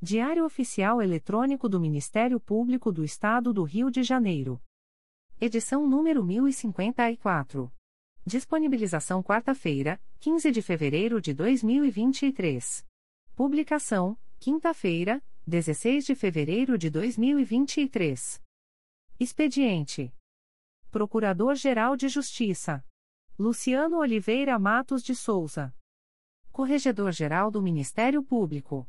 Diário Oficial Eletrônico do Ministério Público do Estado do Rio de Janeiro. Edição número 1054. Disponibilização quarta-feira, 15 de fevereiro de 2023. Publicação: quinta-feira, 16 de fevereiro de 2023. Expediente: Procurador-Geral de Justiça Luciano Oliveira Matos de Souza. Corregedor-Geral do Ministério Público.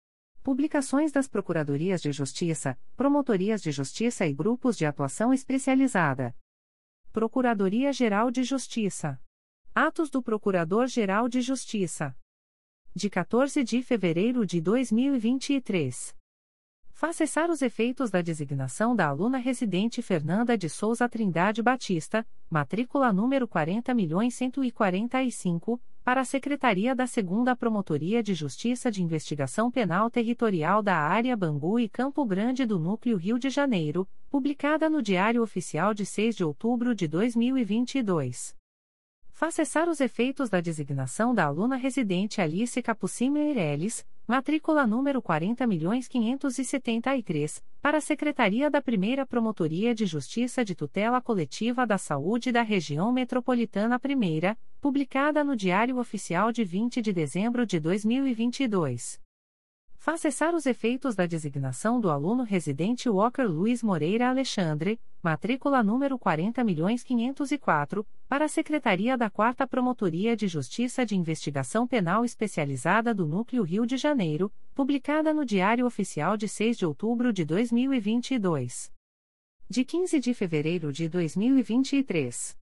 Publicações das Procuradorias de Justiça, Promotorias de Justiça e Grupos de Atuação Especializada. Procuradoria-Geral de Justiça. Atos do Procurador-Geral de Justiça. De 14 de fevereiro de 2023. Faz cessar os efeitos da designação da aluna residente Fernanda de Souza Trindade Batista, matrícula número 40.145, para a Secretaria da 2 Promotoria de Justiça de Investigação Penal Territorial da Área Bangu e Campo Grande do Núcleo Rio de Janeiro, publicada no Diário Oficial de 6 de outubro de 2022. Faz cessar os efeitos da designação da aluna residente Alice Capucine Meirelles, matrícula número 40.573, para a Secretaria da Primeira Promotoria de Justiça de Tutela Coletiva da Saúde da Região Metropolitana I, publicada no Diário Oficial de 20 de dezembro de 2022. Faz cessar os efeitos da designação do aluno residente Walker Luiz Moreira Alexandre, matrícula número 40.504, para a Secretaria da 4 Promotoria de Justiça de Investigação Penal Especializada do Núcleo Rio de Janeiro, publicada no Diário Oficial de 6 de outubro de 2022. De 15 de fevereiro de 2023.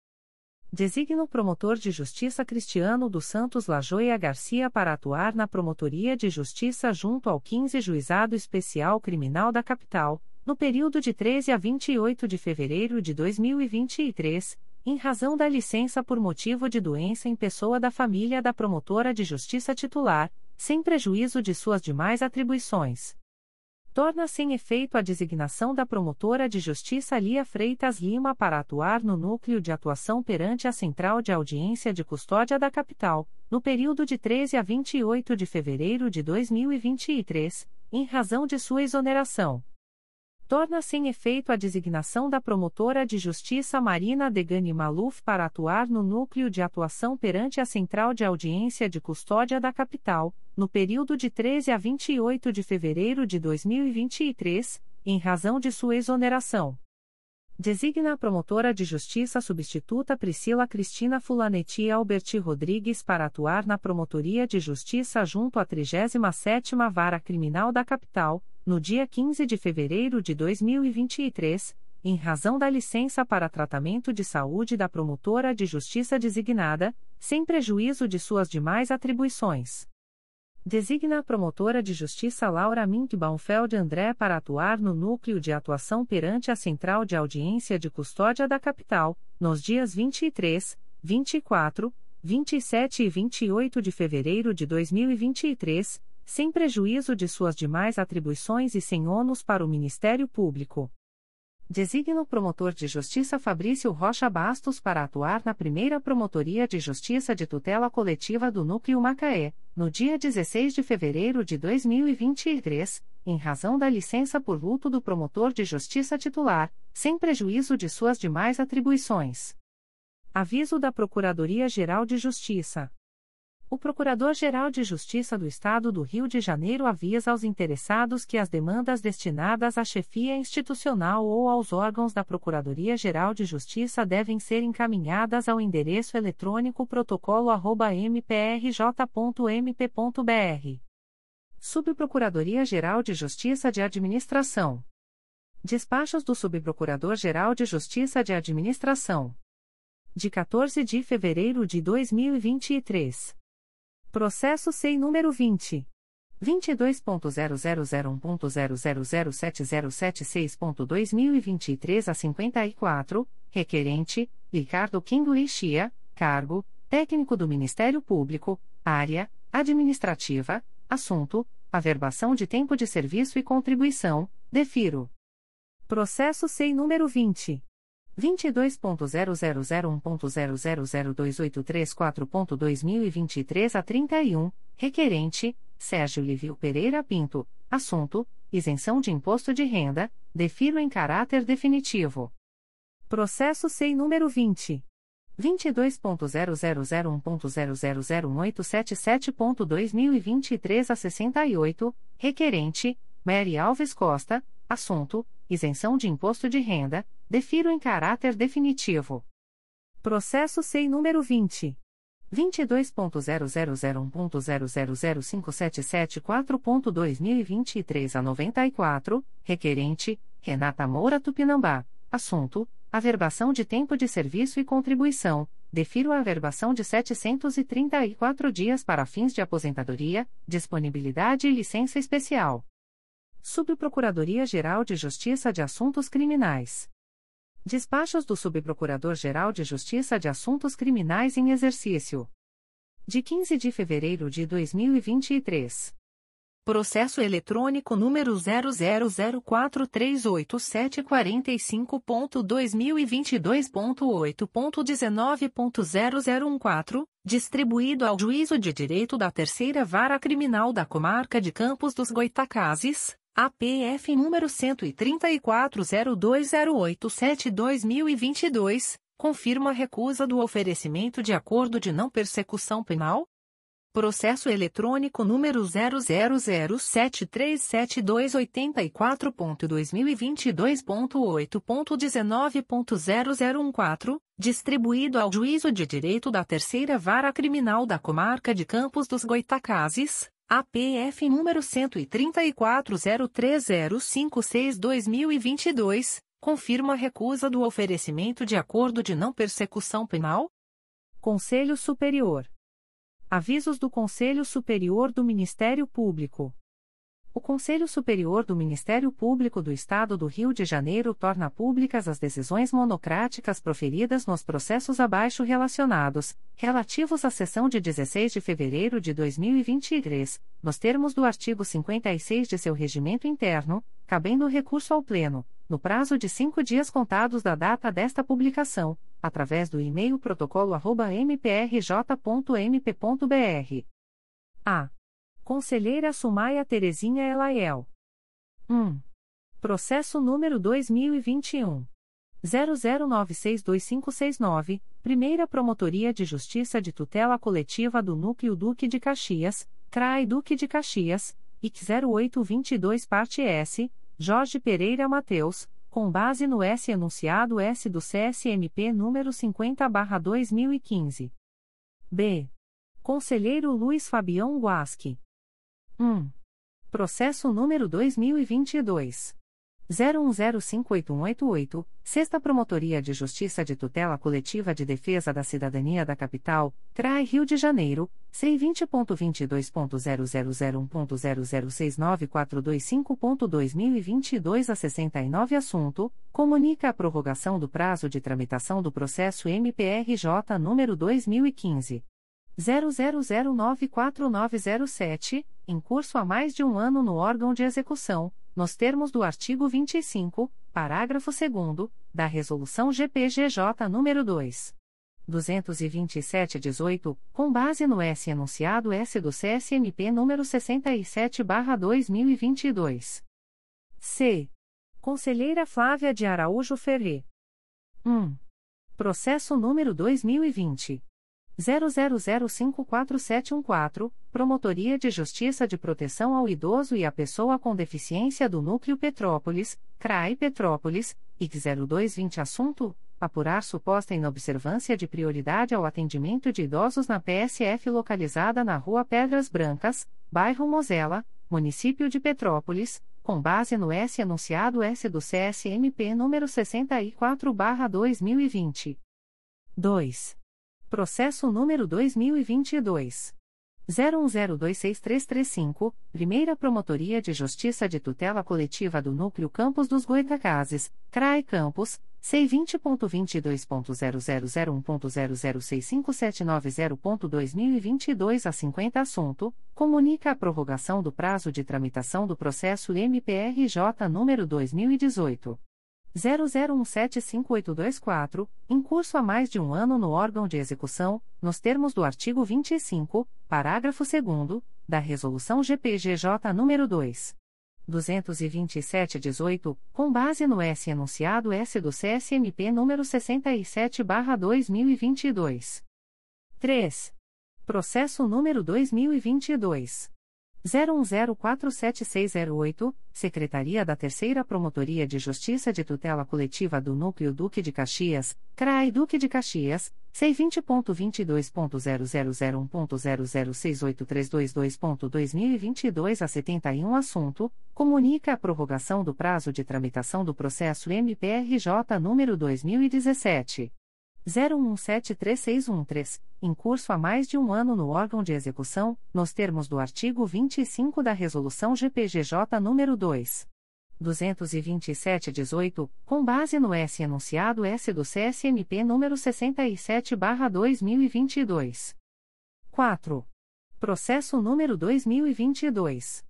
Designa o promotor de justiça Cristiano dos Santos Lajoia Garcia para atuar na Promotoria de Justiça junto ao 15 Juizado Especial Criminal da Capital, no período de 13 a 28 de fevereiro de 2023, em razão da licença por motivo de doença em pessoa da família da promotora de justiça titular, sem prejuízo de suas demais atribuições torna sem efeito a designação da promotora de justiça Lia Freitas Lima para atuar no núcleo de atuação perante a Central de Audiência de Custódia da Capital, no período de 13 a 28 de fevereiro de 2023, em razão de sua exoneração. Torna sem efeito a designação da promotora de justiça Marina Degani Maluf para atuar no núcleo de atuação perante a Central de Audiência de Custódia da Capital, no período de 13 a 28 de fevereiro de 2023, em razão de sua exoneração. Designa a promotora de justiça substituta Priscila Cristina Fulanetti Alberti Rodrigues para atuar na Promotoria de Justiça junto à 37ª Vara Criminal da Capital, no dia 15 de fevereiro de 2023, em razão da licença para tratamento de saúde da promotora de justiça designada, sem prejuízo de suas demais atribuições. Designa a promotora de justiça Laura Mink Baumfeld André para atuar no núcleo de atuação perante a Central de Audiência de Custódia da Capital, nos dias 23, 24, 27 e 28 de fevereiro de 2023, sem prejuízo de suas demais atribuições e sem ônus para o Ministério Público. Designa o promotor de justiça Fabrício Rocha Bastos para atuar na primeira Promotoria de Justiça de Tutela Coletiva do Núcleo Macaé, no dia 16 de fevereiro de 2023, em razão da licença por luto do promotor de justiça titular, sem prejuízo de suas demais atribuições. Aviso da Procuradoria-Geral de Justiça. O Procurador-Geral de Justiça do Estado do Rio de Janeiro avisa aos interessados que as demandas destinadas à chefia institucional ou aos órgãos da Procuradoria-Geral de Justiça devem ser encaminhadas ao endereço eletrônico protocolo@mprj.mp.br. Subprocuradoria-Geral de Justiça de Administração. Despachos do Subprocurador-Geral de Justiça de Administração. De 14 de fevereiro de 2023. Processo SEI número 20. 22.0001.0007076.2023 a 54, requerente, Ricardo Kingo Ixia, cargo, técnico do Ministério Público, área, administrativa, assunto, averbação de tempo de serviço e contribuição, defiro. Processo SEI número 20. 22.0001.0002834.2023 a 31, requerente, Sérgio Livio Pereira Pinto, assunto, isenção de imposto de renda, defiro em caráter definitivo. Processo SEI número 20. 22.0001.0001877.2023 a 68, requerente, Mary Alves Costa, assunto, isenção de imposto de renda, defiro em caráter definitivo. Processo SEI número 20. 22.0001.0005774.2023 a 94, requerente, Renata Moura Tupinambá, assunto, averbação de tempo de serviço e contribuição, defiro a averbação de 734 dias para fins de aposentadoria, disponibilidade e licença especial. Subprocuradoria-Geral de Justiça de Assuntos Criminais. Despachos do Subprocurador-Geral de Justiça de Assuntos Criminais em Exercício. De 15 de fevereiro de 2023. Processo eletrônico número 000438745.2022.8.19.0014, distribuído ao Juízo de Direito da Terceira Vara Criminal da Comarca de Campos dos Goitacazes, APF número 134087-2022, confirma a recusa do oferecimento de acordo de não persecução penal? Processo eletrônico número 000737284.2022.8.19.0014, distribuído ao Juízo de Direito da Terceira Vara Criminal da Comarca de Campos dos Goitacazes, APF número 13403056-2022, confirma a recusa do oferecimento de acordo de não persecução penal? Conselho Superior. Avisos do Conselho Superior do Ministério Público. O Conselho Superior do Ministério Público do Estado do Rio de Janeiro torna públicas as decisões monocráticas proferidas nos processos abaixo relacionados, relativos à sessão de 16 de fevereiro de 2023, nos termos do artigo 56 de seu regimento interno, cabendo recurso ao Pleno, no prazo de cinco dias contados da data desta publicação, através do e-mail protocolo@mprj.mp.br. A. Conselheira Sumaia Terezinha Elaiel. 1. Processo número 2021. 00962569, Primeira Promotoria de Justiça de Tutela Coletiva do Núcleo Duque de Caxias, CRAI Duque de Caxias, IC 0822 Parte S, Jorge Pereira Mateus, com base no S enunciado S do CSMP número 50/2015. B. Conselheiro Luiz Fabião Guasque. 1. Processo número 2022. 01058188, Sexta Promotoria de Justiça de Tutela Coletiva de Defesa da Cidadania da Capital, CRAI Rio de Janeiro, C20.22.0001.0069425.2022 a 69 Assunto, comunica a prorrogação do prazo de tramitação do processo MPRJ número 2015. 00094907, em curso há mais de um ano no órgão de execução, nos termos do artigo 25, parágrafo 2 da Resolução GPGJ nº 2. 227-18, com base no S enunciado S do CSMP número 67/2022. C. Conselheira Flávia de Araújo Ferre. 1. Processo número 2020 00054714, Promotoria de Justiça de Proteção ao Idoso e à Pessoa com Deficiência do Núcleo Petrópolis, CRAI Petrópolis, IC 0220 Assunto: Apurar suposta inobservância de prioridade ao atendimento de idosos na PSF localizada na Rua Pedras Brancas, bairro Mosela, município de Petrópolis, com base no S anunciado S do CSMP número 64/2020. 2. Processo número 2022. 01026335, Primeira Promotoria de Justiça de Tutela Coletiva do Núcleo Campos dos Goitacazes, CRAE Campos, C20.22.0001.0065790.2022 a 50 Assunto, comunica a prorrogação do prazo de tramitação do processo MPRJ número 2018. 00175824, em curso há mais de um ano no órgão de execução, nos termos do artigo 25, parágrafo 2 da Resolução GPGJ nº 2. 227-18, com base no S enunciado S do CSMP número 67/2022. 3. Processo número 2022 01047608, Secretaria da Terceira Promotoria de Justiça de Tutela Coletiva do Núcleo Duque de Caxias, CRAI Duque de Caxias, C20.22.0001.0068322.2022 a 71 Assunto, comunica a prorrogação do prazo de tramitação do processo MPRJ número 2017. 01173613, em curso há mais de um ano no órgão de execução, nos termos do artigo 25 da Resolução GPGJ nº 2. 227-18, com base no S enunciado S do CSMP número 67/2022. 4. Processo número 2022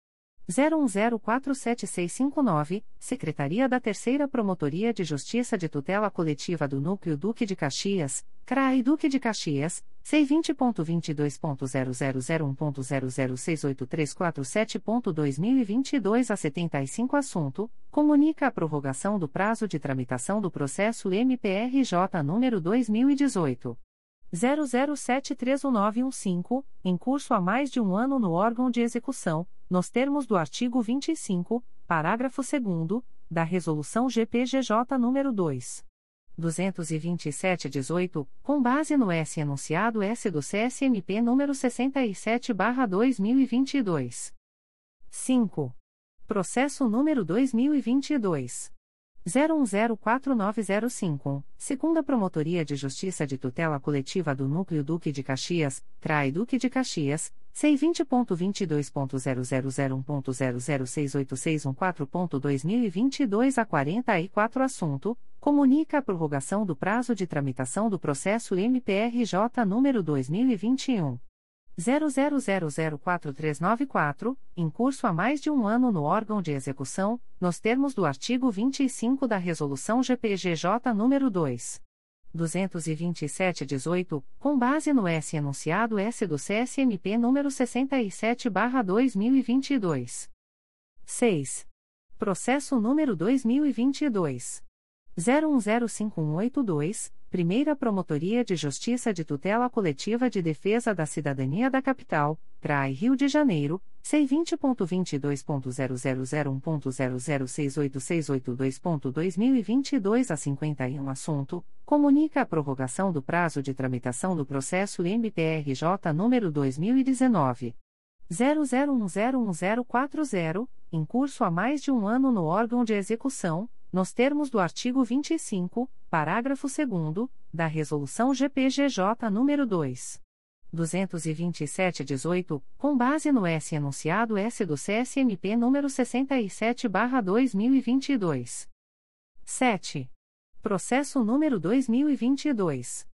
01047659, Secretaria da Terceira Promotoria de Justiça de Tutela Coletiva do Núcleo Duque de Caxias, CRAI Duque de Caxias, C20.22.0001.0068347.2022 a 75 Assunto, comunica a prorrogação do prazo de tramitação do processo MPRJ número 2018. 00731915, em curso há mais de um ano no órgão de execução, nos termos do artigo 25, parágrafo 2 da Resolução GPGJ nº 2. 227-18, com base no S enunciado S do CSMP número 67/2022. 5. Processo número 2022 01049051, segunda Promotoria de Justiça de Tutela Coletiva do Núcleo Duque de Caxias, CRAI Duque de Caxias, C20.22.0001.0068614.2022 a 44 Assunto, comunica a prorrogação do prazo de tramitação do processo MPRJ número 2021. 00004394, em curso há mais de um ano no órgão de execução, nos termos do artigo 25 da Resolução GPGJ nº 2. 227-18, com base no S enunciado S do CSMP número 67/2022. 6. Processo número 2022 01058182, Primeira Promotoria de Justiça de Tutela Coletiva de Defesa da Cidadania da Capital, CRAI Rio de Janeiro, C20.22.0001.0068682.2022 a 51 Assunto, comunica a prorrogação do prazo de tramitação do processo MPRJ número 2019. 00101040, em curso há mais de um ano no órgão de execução, nos termos do artigo 25, parágrafo 2 da Resolução GPGJ nº 2. 227-18, com base no S enunciado S do CSMP número 67/2022. 7. Processo número 2022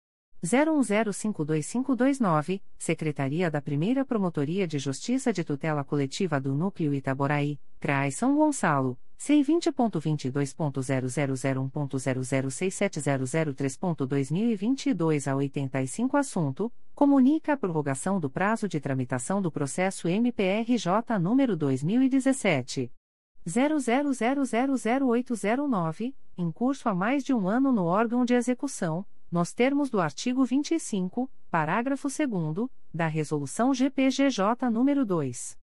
01052529, Secretaria da Primeira Promotoria de Justiça de Tutela Coletiva do Núcleo Itaboraí, CRAI São Gonçalo, C20.22.0001.0067003.2022 a 85 assunto, comunica a prorrogação do prazo de tramitação do processo MPRJ número 2017 00000809, em curso há mais de um ano no órgão de execução, nos termos do artigo 25, parágrafo 2 da Resolução GPGJ nº 2.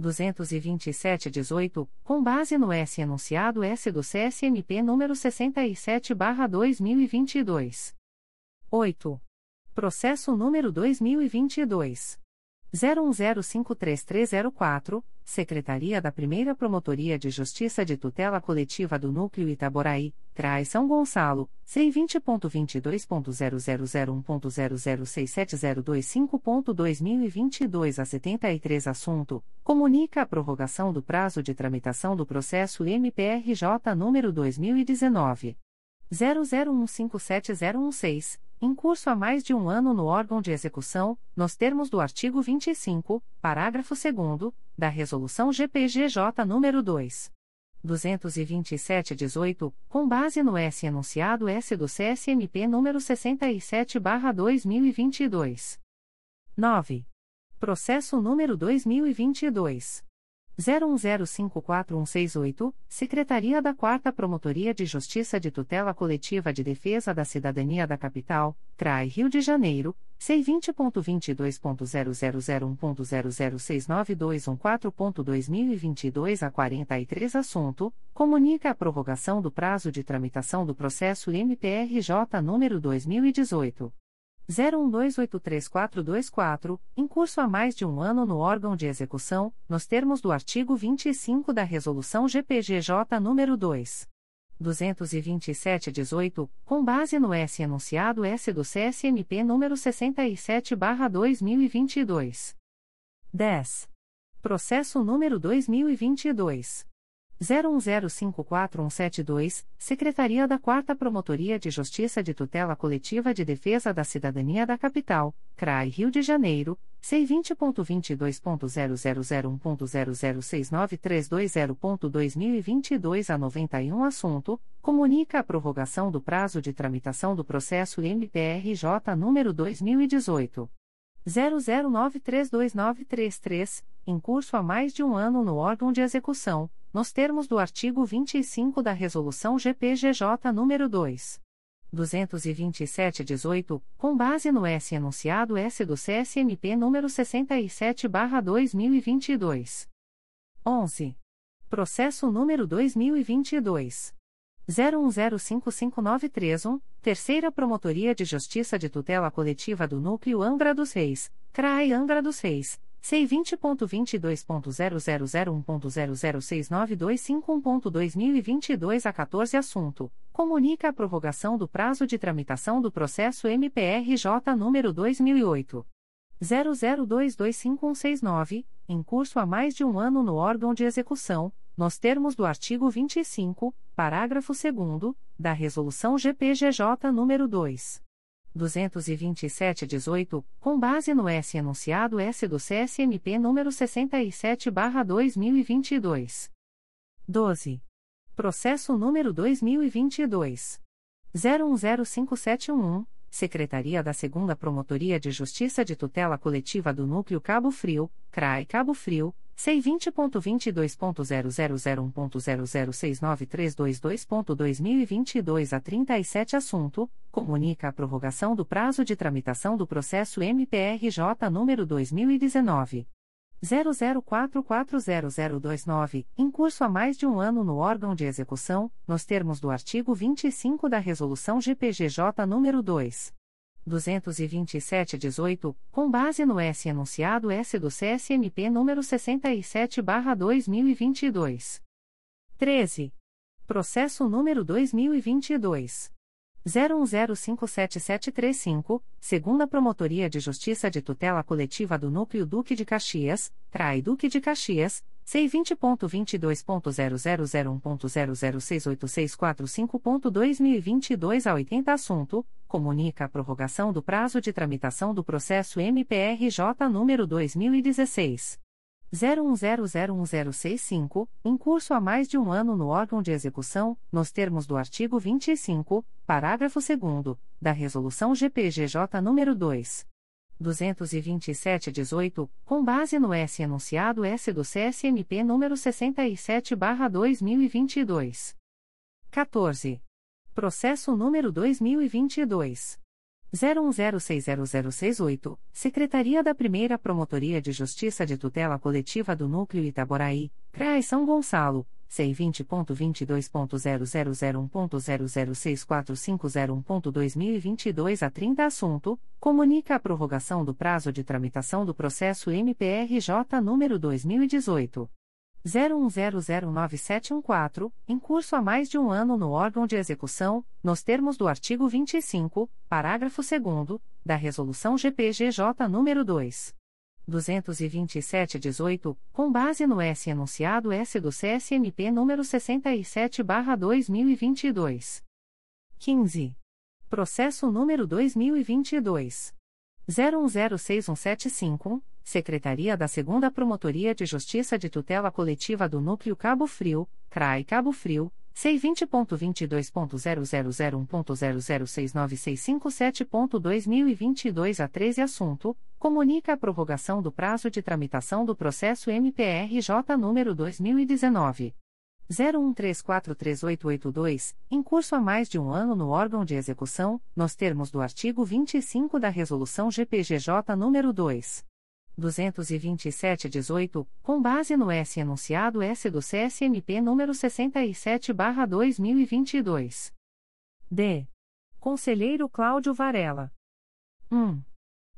227-18, com base no S enunciado S do CSMP número 67/2022. 8. Processo número 2022 01053304, Secretaria da Primeira Promotoria de Justiça de Tutela Coletiva do Núcleo Itaboraí, CRAI São Gonçalo, C20.22.0001.0067025.2022 a 73 assunto, comunica a prorrogação do prazo de tramitação do processo MPRJ número 2019 00157016 em curso há mais de um ano no órgão de execução, nos termos do artigo 25, parágrafo 2 da Resolução GPGJ nº 2. 227-18, com base no S enunciado S do CSMP número 67/2022. 9. Processo número 2022 01054168, Secretaria da 4 Promotoria de Justiça de Tutela Coletiva de Defesa da Cidadania da Capital, CRAI Rio de Janeiro, C20.22.0001.0069214.2022 a 43 assunto, comunica a prorrogação do prazo de tramitação do processo MPRJ número 2018 01283424, em curso há mais de um ano no órgão de execução, nos termos do artigo 25 da Resolução GPGJ nº 2. 227-18, com base no S enunciado S do CSMP número 67/2022. 10. Processo número 2022 01054172, Secretaria da 4 Promotoria de Justiça de Tutela Coletiva de Defesa da Cidadania da Capital, CRAI Rio de Janeiro, C20.22.0001.0069320.2022 a 91 assunto, comunica a prorrogação do prazo de tramitação do processo MPRJ número 2018 00932933, em curso há mais de um ano no órgão de execução nos termos do artigo 25 da Resolução GPGJ nº 2. 227-18, com base no S enunciado S do CSMP número 67/2022. 11. Processo número 2022 01055931, Terceira Promotoria de Justiça de Tutela Coletiva do Núcleo Angra dos Reis, CRAI Angra dos Reis C20.22.0001.0069251.2022 a 14 assunto, comunica a prorrogação do prazo de tramitação do processo MPRJ número 2008. 00225169, em curso há mais de um ano no órgão de execução, nos termos do artigo 25, parágrafo 2 da Resolução GPGJ número 2. 227-18, com base no S enunciado S do CSMP número 67/2022. 12. Processo número 2022 010571, Secretaria da 2 Promotoria de Justiça de Tutela Coletiva do Núcleo Cabo Frio, CRAI Cabo Frio C20.22.0001.0069322.2022 a 37 assunto, comunica a prorrogação do prazo de tramitação do processo MPRJ número 2019. 00440029, em curso há mais de um ano no órgão de execução, nos termos do artigo 25 da Resolução GPGJ número 2. 22718, com base no S enunciado S do CSMP número 67/2022. 13. Processo número 2022 01057735, segunda Promotoria de Justiça de Tutela Coletiva do Núcleo Duque de Caxias, Trai Duque de Caxias, C20.22.0001.0068645.2022 a 80 assunto, comunica a prorrogação do prazo de tramitação do processo MPRJ número 2016 01001065, em curso há mais de um ano no órgão de execução, nos termos do artigo 25, parágrafo 2 da Resolução GPGJ nº 2. 227-18, com base no S enunciado S do CSMP número 67/2022. 14. Processo número 2022 01060068, Secretaria da Primeira Promotoria de Justiça de Tutela Coletiva do Núcleo Itaboraí, CRAI São Gonçalo, C20.22.0001.0064501.2022 a 30 assunto, comunica a prorrogação do prazo de tramitação do processo MPRJ número 2018 01009714, em curso há mais de um ano no órgão de execução, nos termos do artigo 25, parágrafo 2 da Resolução GPGJ nº 2. 227-18, com base no S enunciado S do CSMP número 67/2022. 15. Processo número 2022 01061751, Secretaria da 2 Promotoria de Justiça de Tutela Coletiva do Núcleo Cabo Frio, CRAI Cabo Frio, C20.22.0001.0069657.2022 a 13 assunto, comunica a prorrogação do prazo de tramitação do processo MPRJ número 2019 01343882, em curso há mais de um ano no órgão de execução, nos termos do artigo 25 da Resolução GPGJ nº 2. 227-18, com base no S enunciado S do CSMP número 67/2022. D. Conselheiro Cláudio Varela. 1.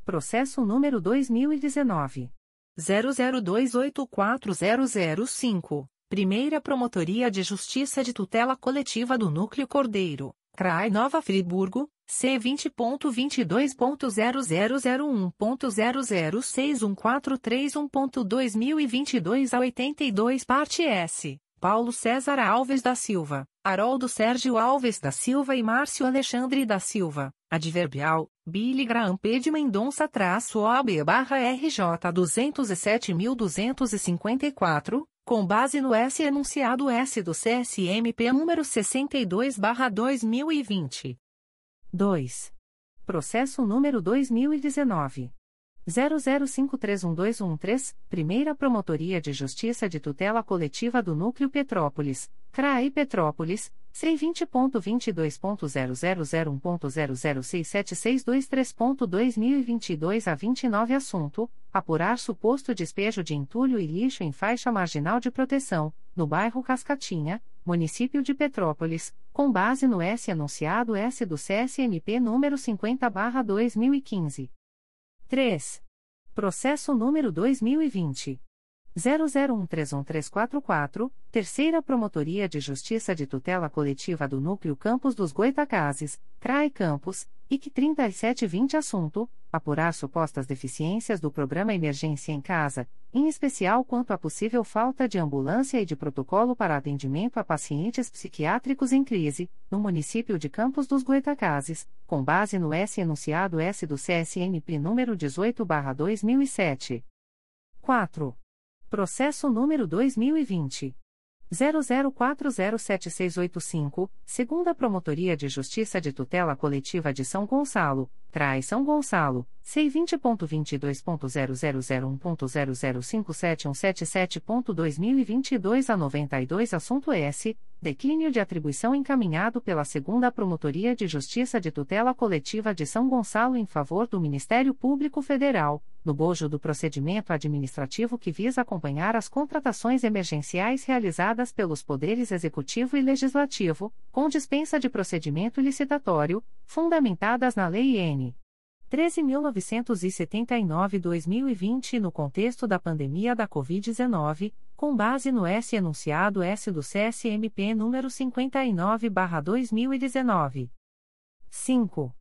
Processo número 2019 00284005. Primeira Promotoria de Justiça de Tutela Coletiva do Núcleo Cordeiro, CRAI Nova Friburgo, C20.22.0001.0061431.2022 a 82 Parte S. Paulo César Alves da Silva, Haroldo Sérgio Alves da Silva e Márcio Alexandre da Silva. Adverbial, Billy Graham P. de Mendonça traço OAB barra RJ 207.254, com base no S enunciado S do CSMP número 62 barra 2020. 2. Processo número 2019. 00531213, Primeira Promotoria de Justiça de Tutela Coletiva do Núcleo Petrópolis, CRAI Petrópolis, C20.22.0001.0067723.2022 a 29 Assunto: Apurar suposto despejo de entulho e lixo em faixa marginal de proteção, no bairro Cascatinha, município de Petrópolis, com base no S anunciado S do CSMP número 50/2015. 3. Processo número 2020. 00131344, Terceira Promotoria de Justiça de Tutela Coletiva do Núcleo Campos dos Goitacazes, CRAE Campos, IC 3720 Assunto: Apurar supostas deficiências do Programa Emergência em Casa, em especial quanto à possível falta de ambulância e de protocolo para atendimento a pacientes psiquiátricos em crise, no município de Campos dos Goitacazes, com base no S enunciado S do CSNP número 18/2007. 4. Processo número 2020. 00407685, segunda Promotoria de Justiça de Tutela Coletiva de São Gonçalo, Trai São Gonçalo, C20.22.0001.0057177.2022 a 92 Assunto S. Declínio de atribuição encaminhado pela segunda Promotoria de Justiça de Tutela Coletiva de São Gonçalo em favor do Ministério Público Federal, no bojo do procedimento administrativo que visa acompanhar as contratações emergenciais realizadas pelos poderes Executivo e Legislativo, com dispensa de procedimento licitatório, fundamentadas na Lei N. 13.979-2020 no contexto da pandemia da Covid-19, com base no S enunciado S do CSMP número 59/2019. 5.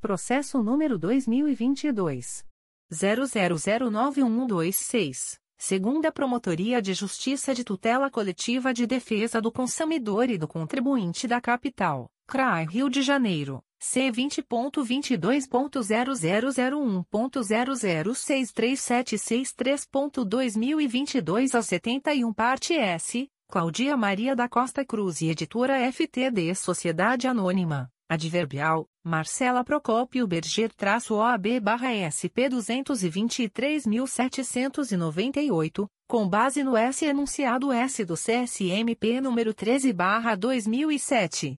Processo número 2022 00091126. Segunda Promotoria de Justiça de Tutela Coletiva de Defesa do Consumidor e do Contribuinte da Capital, CRAI Rio de Janeiro, C20.22.0001.0063763.2022 a 71 Parte S, Claudia Maria da Costa Cruz e Editora FTD Sociedade Anônima. Adverbial, Marcela Procópio Berger-OAB-SP 223.798, com base no S enunciado S do CSMP número 13-2007.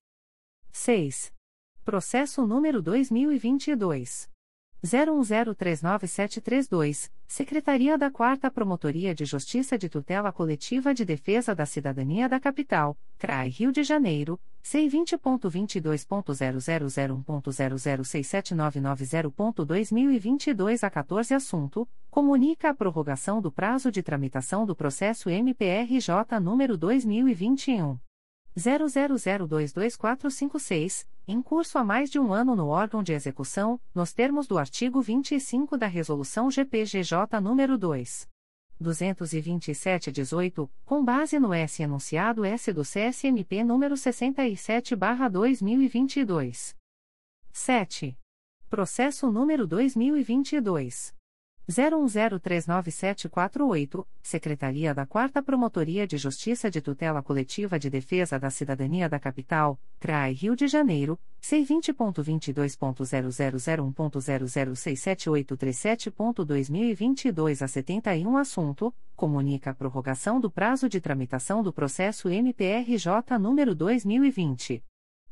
6. Processo número 2022. 01039732, Secretaria da 4 Promotoria de Justiça de Tutela Coletiva de Defesa da Cidadania da Capital, CRAI Rio de Janeiro, C20.22.0001.0067990.2022 a 14 Assunto, comunica a prorrogação do prazo de tramitação do processo MPRJ número 2021. 00022456, em curso há mais de um ano no órgão de execução, nos termos do artigo 25 da Resolução GPGJ nº 2. 227-18, com base no S enunciado S do CSMP número 67/2022. 7. Processo número 2022 01039748, Secretaria da 4 Promotoria de Justiça de Tutela Coletiva de Defesa da Cidadania da Capital, CRAI Rio de Janeiro, C20.22.0001.0067837.2022 a 71 Assunto, comunica a prorrogação do prazo de tramitação do processo MPRJ número 2020.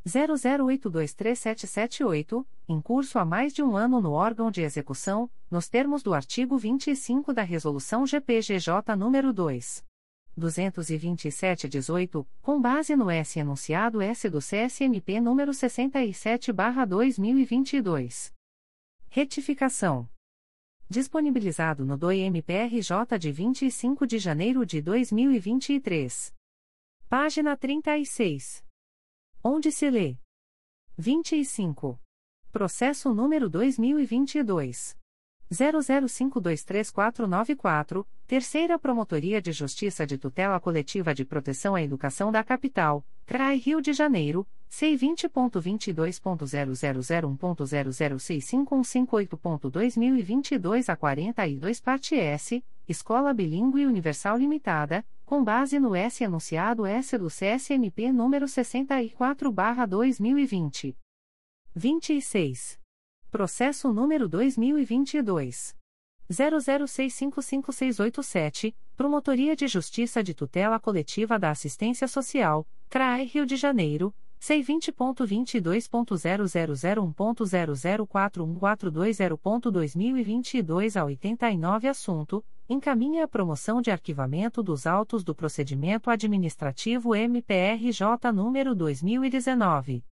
00823778, em curso há mais de um ano no órgão de execução, nos termos do artigo 25 da Resolução GPGJ nº 2. 227-18, com base no S enunciado S do CSMP número 67/2022. Retificação. Disponibilizado no DOI-MPRJ de 25 de janeiro de 2023. Página 36 onde se lê 25. Processo número 2022 00523494, Terceira Promotoria de Justiça de Tutela Coletiva de Proteção à Educação da Capital, CRAI Rio de Janeiro, C20.22.0001.0065158.2022 a 42 Parte S, Escola Bilingue Universal Limitada, com base no S anunciado S do CSMP número 64/2020. 26. Processo número 2022 00655687, Promotoria de Justiça de Tutela Coletiva da Assistência Social, CRAE Rio de Janeiro. C20.22.0001.0041420.2022 a 89 Assunto: Encaminha a promoção de arquivamento dos autos do procedimento administrativo MPRJ número 2019.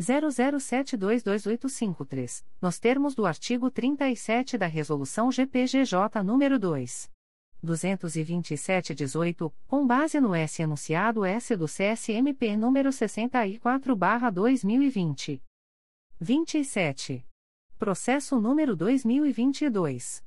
00722853, nos termos do artigo 37 da Resolução GPGJ nº 2. 227-18, com base no S enunciado S do CSMP número 64/2020. 27. Processo número 2022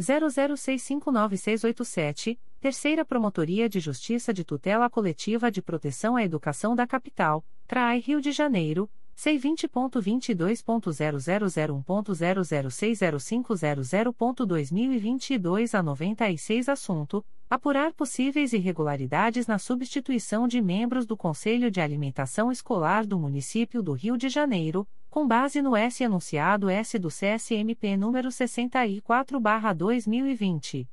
00659687, Terceira Promotoria de Justiça de Tutela Coletiva de Proteção à Educação da Capital, CRAI Rio de Janeiro C20.22.0001.0060500.2022 a 96 Assunto: Apurar possíveis irregularidades na substituição de membros do Conselho de Alimentação Escolar do Município do Rio de Janeiro, com base no S anunciado S do CSMP número 64/2020.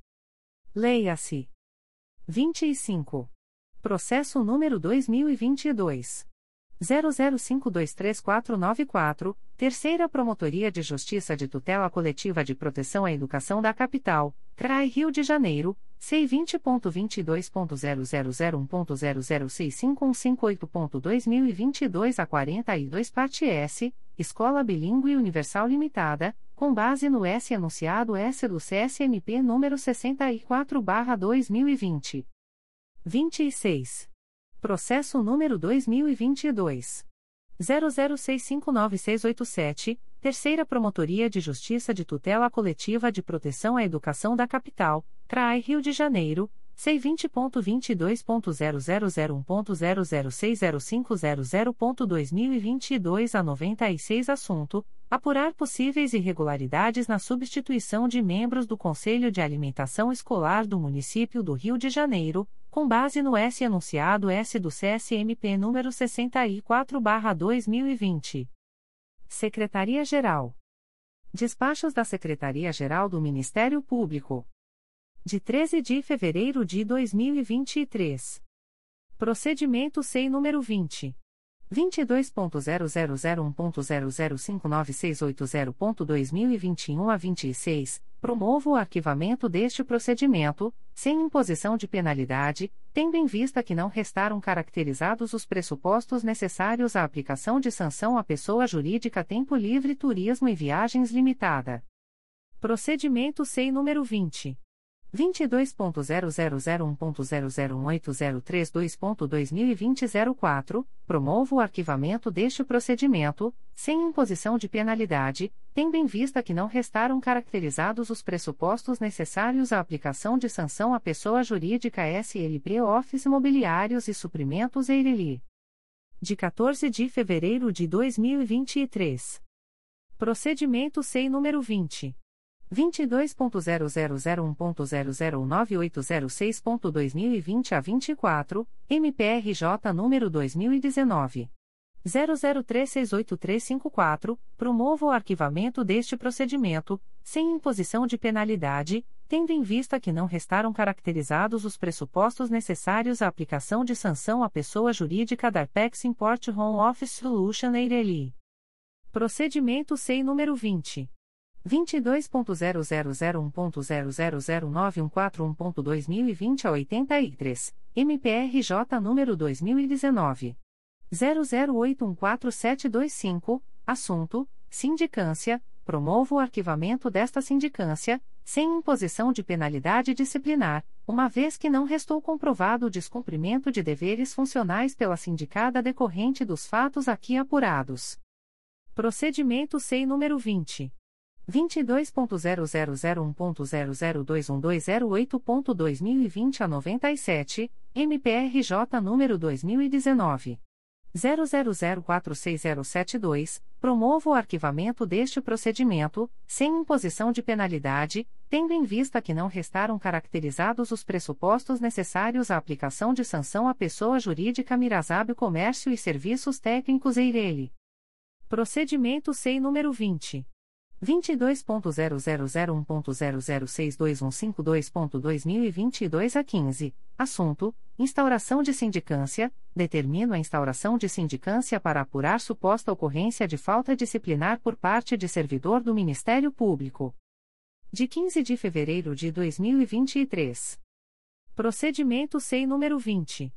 Leia-se. 25. Processo número 2022 00523494, Terceira Promotoria de Justiça de Tutela Coletiva de Proteção à Educação da Capital, CRAI Rio de Janeiro, C20.22.0001.0065158.2022 a 42 Parte S, Escola Bilingue Universal Limitada, com base no S enunciado S do CSMP número 64/2020. 26. Processo número 2022 00659687, Terceira Promotoria de Justiça de Tutela Coletiva de Proteção à Educação da Capital, CRAI Rio de Janeiro C20.22.0001.0060500.2022 a 96 Assunto: Apurar possíveis irregularidades na substituição de membros do Conselho de Alimentação Escolar do Município do Rio de Janeiro, com base no S. Enunciado S. do CSMP número 64-2020. Secretaria-Geral. Despachos da Secretaria-Geral do Ministério Público de 13 de fevereiro de 2023. Procedimento SEI número 20. 22.0001.0059680.2021 a 26, promovo o arquivamento deste procedimento, sem imposição de penalidade, tendo em vista que não restaram caracterizados os pressupostos necessários à aplicação de sanção à pessoa jurídica Tempo Livre Turismo e Viagens Limitada. Procedimento SEI número 20. 22.0001.0018032.2020 04, promovo o arquivamento deste procedimento, sem imposição de penalidade, tendo em vista que não restaram caracterizados os pressupostos necessários à aplicação de sanção à pessoa jurídica SLP Office Mobiliários e Suprimentos Eireli. De 14 de fevereiro de 2023. Procedimento SEI número 20. 22.0001.0098006.2020 a 24, MPRJ número 2019. 00368354, promovo o arquivamento deste procedimento, sem imposição de penalidade, tendo em vista que não restaram caracterizados os pressupostos necessários à aplicação de sanção à pessoa jurídica da Arpex Import Home Office Solution Eireli. Procedimento SEI número 20. 22.0001.0009141.2020 a 83, MPRJ número 2019. 00814725, assunto: Sindicância, promovo o arquivamento desta sindicância, sem imposição de penalidade disciplinar, uma vez que não restou comprovado o descumprimento de deveres funcionais pela sindicada decorrente dos fatos aqui apurados. Procedimento SEI número 20. 22.0001.0021208.2020 a 97, MPRJ número 2019. 00046072, promovo o arquivamento deste procedimento, sem imposição de penalidade, tendo em vista que não restaram caracterizados os pressupostos necessários à aplicação de sanção à pessoa jurídica Mirasabe Comércio e Serviços Técnicos Eireli. Procedimento SEI número 20. 22.0001.0062152.2022 a 15, assunto: instauração de sindicância, determino a instauração de sindicância para apurar suposta ocorrência de falta disciplinar por parte de servidor do Ministério Público. De 15 de fevereiro de 2023. Procedimento SEI número 20.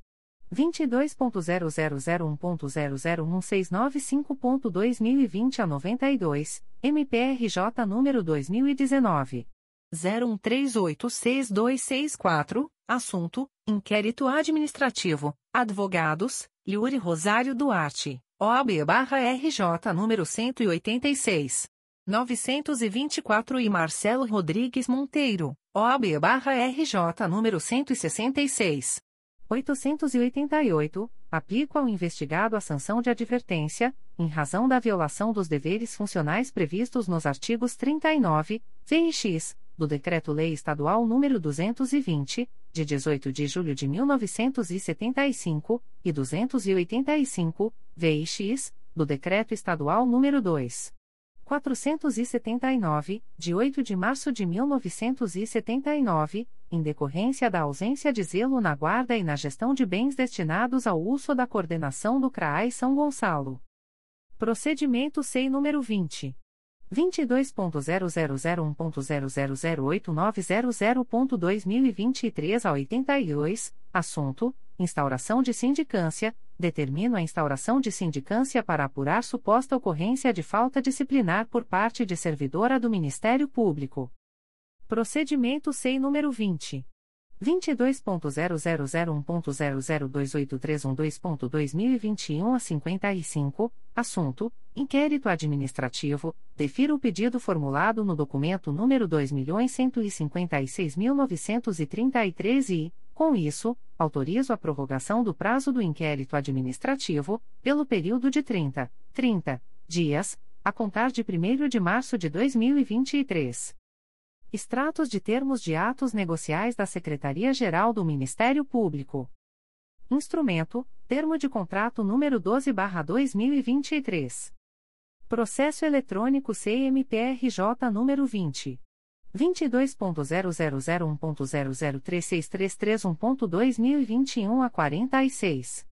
22.0001.0016955.2020 a 92, MPRJ número 2019. 01386264, assunto: Inquérito Administrativo, Advogados, Yuri Rosário Duarte, OAB-RJ número 186. 924 e Marcelo Rodrigues Monteiro, OAB-RJ número 166. 888, aplico ao investigado a sanção de advertência, em razão da violação dos deveres funcionais previstos nos artigos 39, VX, do Decreto-Lei Estadual nº 220, de 18 de julho de 1975, e 285, VX, do Decreto Estadual nº 2. 479, de 8 de março de 1979, em decorrência da ausência de zelo na guarda e na gestão de bens destinados ao uso da coordenação do CRAI São Gonçalo. Procedimento SEI número 20. 22.0001.0008900.2023 a 82, assunto: instauração de sindicância, determino a instauração de sindicância para apurar suposta ocorrência de falta disciplinar por parte de servidora do Ministério Público. Procedimento SEI número 20. 22.0001.0028312.2021 a 55, assunto: Inquérito Administrativo, defiro o pedido formulado no documento número 2.156.933 e, com isso, autorizo a prorrogação do prazo do inquérito administrativo, pelo período de 30, 30 dias, a contar de 1 de março de 2023. Extratos de termos de atos negociais da Secretaria-Geral do Ministério Público. Instrumento: Termo de contrato número 12/2023. Processo eletrônico CMPRJ número 20 22.0001.0036331.2021 a 46.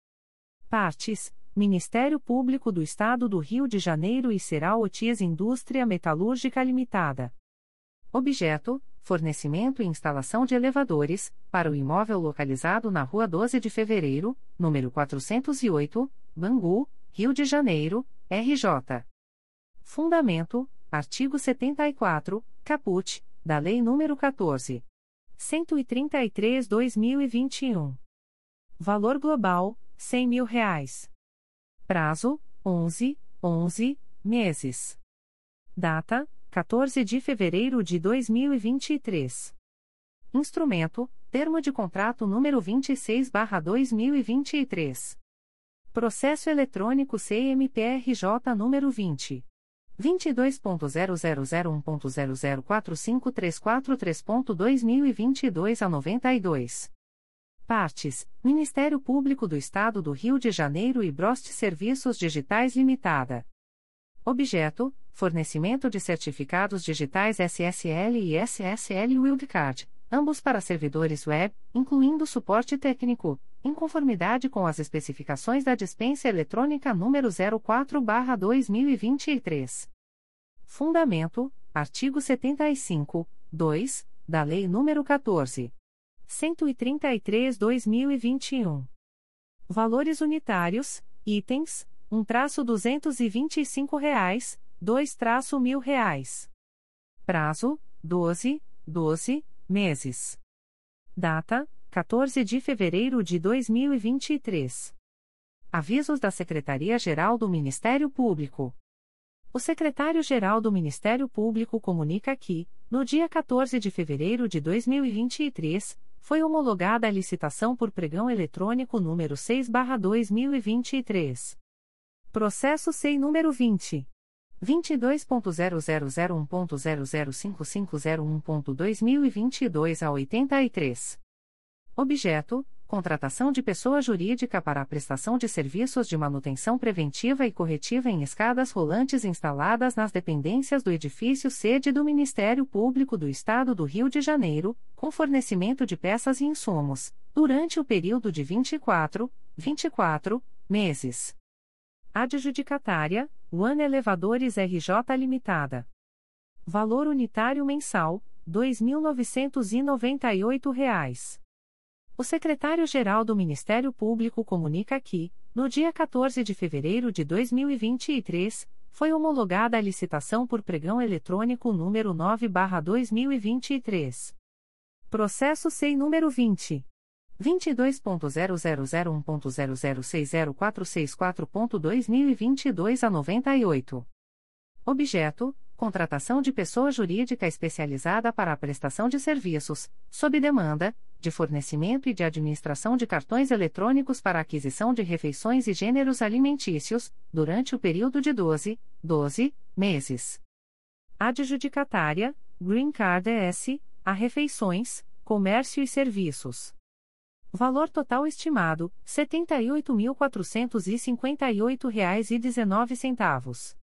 Partes: Ministério Público do Estado do Rio de Janeiro e Ceral Otis Indústria Metalúrgica Limitada. Objeto: fornecimento e instalação de elevadores, para o imóvel localizado na Rua 12 de Fevereiro, número 408, Bangu, Rio de Janeiro, RJ. Fundamento: artigo 74, caput, da Lei nº 14. 133/2021. Valor global: 100 mil reais. Prazo: 11, 11 meses. Data: 14 de fevereiro de 2023. Instrumento: Termo de contrato número 26/2023. Processo eletrônico CMPRJ número 20 22.0001.0045343.2022 a 92. Partes: Ministério Público do Estado do Rio de Janeiro e Brost Serviços Digitais Limitada. Objeto: fornecimento de certificados digitais SSL e SSL Wildcard, ambos para servidores web, incluindo suporte técnico, em conformidade com as especificações da dispensa eletrônica número 04/2023. Fundamento: artigo 75, 2, da Lei nº 14. 133/2021. Valores unitários: itens: 1-225 reais, 2-mil reais. Prazo: 12, 12 meses. Data: 14 de fevereiro de 2023. Avisos da Secretaria-Geral do Ministério Público. O secretário-geral do Ministério Público comunica que, no dia 14 de fevereiro de 2023, foi homologada a licitação por pregão eletrônico número 6/2023. Processo SEI número 20 22.0001.0055001.2022 a 83. Objeto: contratação de pessoa jurídica para a prestação de serviços de manutenção preventiva e corretiva em escadas rolantes instaladas nas dependências do edifício sede do Ministério Público do Estado do Rio de Janeiro, com fornecimento de peças e insumos, durante o período de 24, 24 meses. Adjudicatária: One Elevadores RJ Limitada. Valor unitário mensal: R$ 2.998. O secretário-geral do Ministério Público comunica que, no dia 14 de fevereiro de 2023, foi homologada a licitação por pregão eletrônico número 9/2023. Processo SEI número 20 22.0001.0060464.2022 a 98. Objeto: contratação de pessoa jurídica especializada para a prestação de serviços, sob demanda, de fornecimento e de administração de cartões eletrônicos para aquisição de refeições e gêneros alimentícios, durante o período de 12, 12 meses. Adjudicatária: Green Card ES, a refeições, comércio e serviços. Valor total estimado: R$ 78.458,19.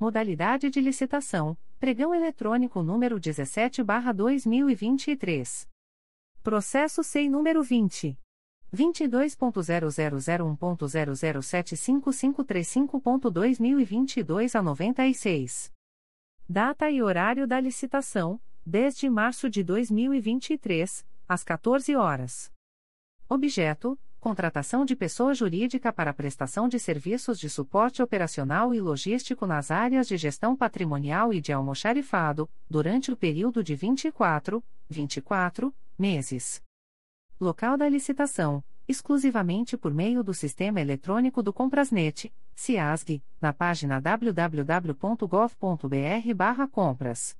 Modalidade de licitação: Pregão eletrônico número 17/2023. Processo SEI número 20 22.0001.0075535.2022 a 96. Data e horário da licitação: desde março de 2023, às 14 horas. Objeto: Contratação de pessoa jurídica para prestação de serviços de suporte operacional e logístico nas áreas de gestão patrimonial e de almoxarifado, durante o período de 24, 24 meses. Local da licitação: exclusivamente por meio do Sistema Eletrônico do Comprasnet, CIASG, na página www.gov.br/compras.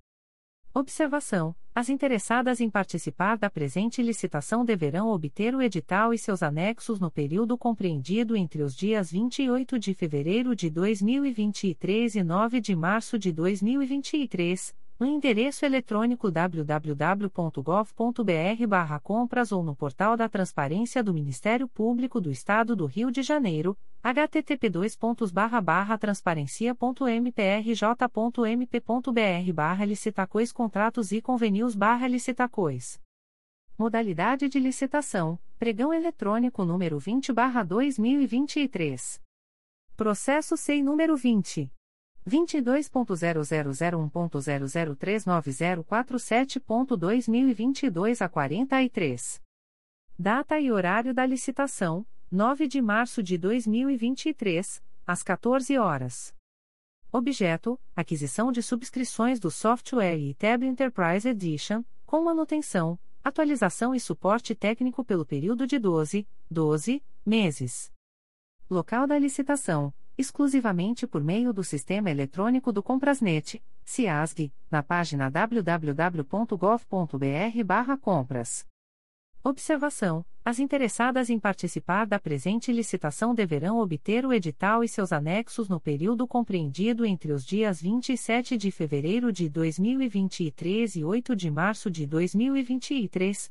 Observação: As interessadas em participar da presente licitação deverão obter o edital e seus anexos no período compreendido entre os dias 28 de fevereiro de 2023 e 9 de março de 2023 no endereço eletrônico www.gov.br/compras ou no portal da Transparência do Ministério Público do Estado do Rio de Janeiro, http://transparencia.mprj.mp.br/licitacois contratos e convenios/licitacois. Modalidade de licitação: Pregão eletrônico número 20/2023. Processo SEI número 20 22.0001.0039047.2022 a 43. Data e horário da licitação: 9 de março de 2023, às 14 horas. Objeto: aquisição de subscrições do software ITEB Enterprise Edition, com manutenção, atualização e suporte técnico pelo período de 12, 12 meses. Local da licitação: exclusivamente por meio do Sistema Eletrônico do Comprasnet, CIASG, na página www.gov.br/compras. Observação: As interessadas em participar da presente licitação deverão obter o edital e seus anexos no período compreendido entre os dias 27 de fevereiro de 2023 e 8 de março de 2023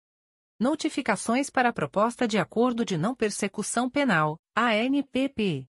Notificações para a Proposta de Acordo de Não Persecução Penal, ANPP.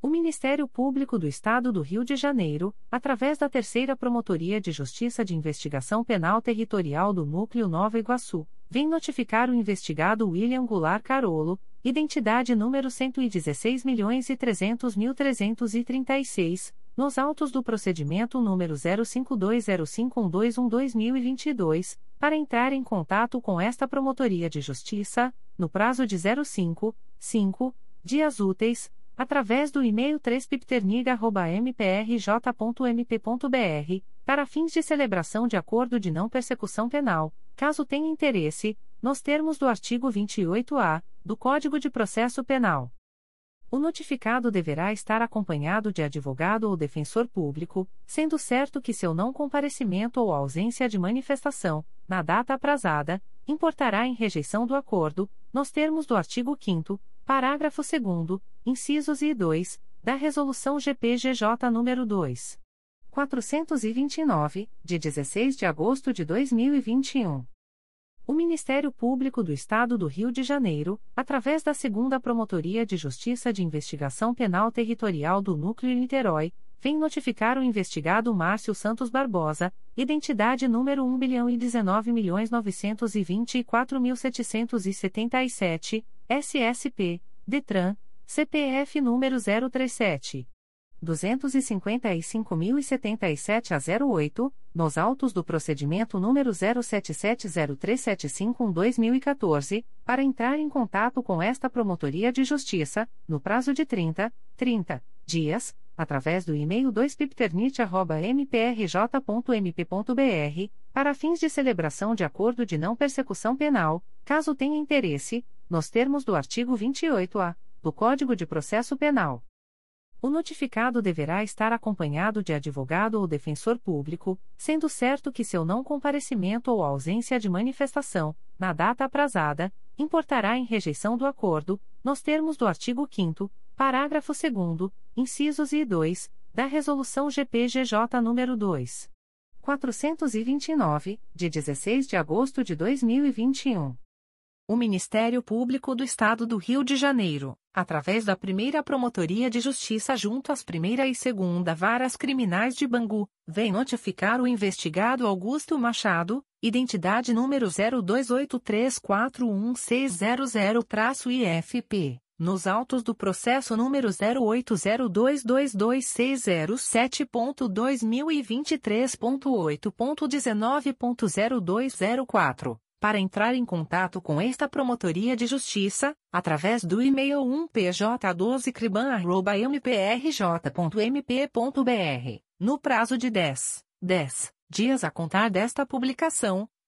O Ministério Público do Estado do Rio de Janeiro, através da Terceira Promotoria de Justiça de Investigação Penal Territorial do Núcleo Nova Iguaçu, vem notificar o investigado William Goulart Carolo, identidade número 116.300.336, nos autos do procedimento número 05205121-2022, para entrar em contato com esta Promotoria de Justiça, no prazo de 05, 5 dias úteis, através do e-mail 3pipterniga.mprj.mp.br, para fins de celebração de acordo de não persecução penal, caso tenha interesse, nos termos do artigo 28-A do Código de Processo Penal. O notificado deverá estar acompanhado de advogado ou defensor público, sendo certo que seu não comparecimento ou ausência de manifestação, na data aprazada, importará em rejeição do acordo, nos termos do artigo 5 parágrafo 2 incisos e 2, da Resolução GPGJ nº 2. 429, de 16 de agosto de 2021. O Ministério Público do Estado do Rio de Janeiro, através da Segunda Promotoria de Justiça de Investigação Penal Territorial do Núcleo Niterói, vem notificar o investigado Márcio Santos Barbosa, identidade número 1.019.924.777, SSP, DETRAN, CPF número 037. 255.077 a 08, nos autos do procedimento número 07703751-2014, para entrar em contato com esta Promotoria de Justiça, no prazo de 30, 30 dias, através do e-mail 2pipternit.mprj.mp.br, para fins de celebração de acordo de não persecução penal, caso tenha interesse, nos termos do artigo 28-A do Código de Processo Penal. O notificado deverá estar acompanhado de advogado ou defensor público, sendo certo que seu não comparecimento ou ausência de manifestação, na data aprazada, importará em rejeição do acordo, nos termos do artigo 5 parágrafo 2 incisos e 2, da Resolução GPGJ nº 2. 429, de 16 de agosto de 2021. O Ministério Público do Estado do Rio de Janeiro, através da primeira Promotoria de Justiça junto às primeira e segunda Varas Criminais de Bangu, vem notificar o investigado Augusto Machado, identidade número 0283411600-IFP, nos autos do processo número 080222607.2023.8.19.0204 para entrar em contato com esta Promotoria de Justiça, através do e-mail 1pj12criban.mprj.mp.br, no prazo de 10, 10 dias a contar desta publicação,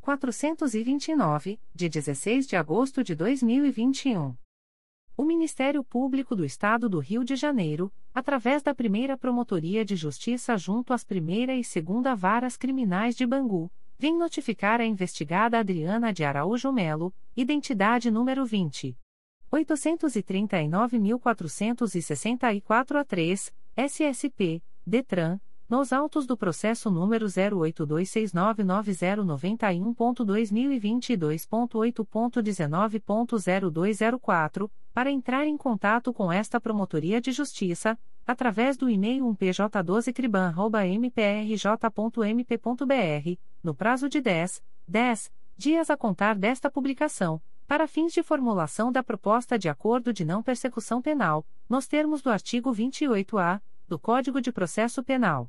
429, de 16 de agosto de 2021. O Ministério Público do Estado do Rio de Janeiro, através da primeira Promotoria de Justiça junto às primeira e segunda Varas Criminais de Bangu, vem notificar a investigada Adriana de Araújo Melo, identidade número 20. 839.464 a 3, SSP, DETRAN, nos autos do processo número 082699091.2022.8.19.0204, para entrar em contato com esta Promotoria de Justiça, através do e-mail 1pj12criban.mprj.mp.br, no prazo de 10, 10 dias a contar desta publicação, para fins de formulação da proposta de acordo de não persecução penal, nos termos do artigo 28-A do Código de Processo Penal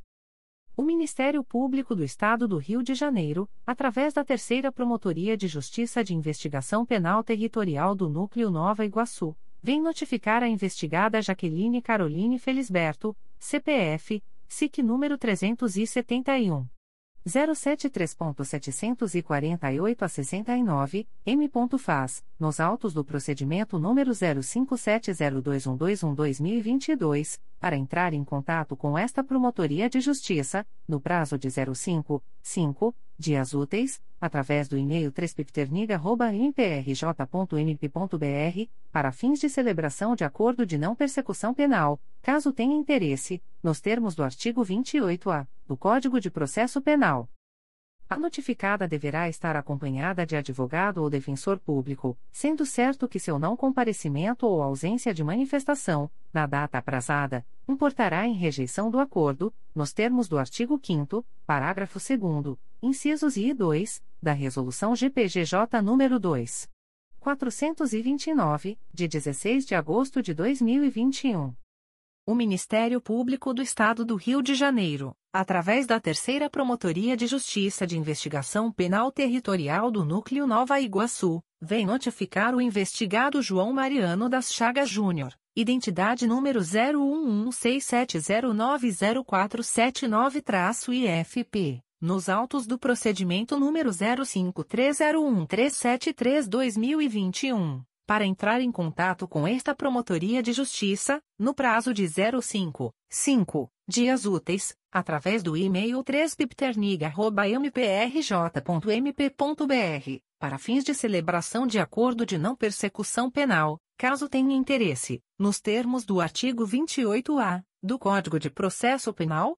O Ministério Público do Estado do Rio de Janeiro, através da Terceira Promotoria de Justiça de Investigação Penal Territorial do Núcleo Nova Iguaçu, vem notificar a investigada Jaqueline Caroline Felisberto, CPF, SIC número 371. 073.748 a 69, M. Faz, nos autos do procedimento número 05702121-2022, para entrar em contato com esta Promotoria de Justiça, no prazo de 05, 5, dias úteis, através do e-mail 3pipterniga.mprj.mp.br, para fins de celebração de acordo de não persecução penal, caso tenha interesse, nos termos do artigo 28-A do Código de Processo Penal. A notificada deverá estar acompanhada de advogado ou defensor público, sendo certo que seu não comparecimento ou ausência de manifestação, na data aprazada, importará em rejeição do acordo, nos termos do artigo 5 parágrafo 2 incisos I e 2, da Resolução GPGJ nº 2. 429, de 16 de agosto de 2021. O Ministério Público do Estado do Rio de Janeiro, através da Terceira Promotoria de Justiça de Investigação Penal Territorial do Núcleo Nova Iguaçu, vem notificar o investigado João Mariano das Chagas Júnior, identidade número 011670904779-IFP, nos autos do procedimento número 05301373-2021 para entrar em contato com esta Promotoria de Justiça, no prazo de 05, 5 dias úteis, através do e-mail 3pipterniga.mprj.mp.br, para fins de celebração de acordo de não persecução penal, caso tenha interesse, nos termos do artigo 28-A do Código de Processo Penal,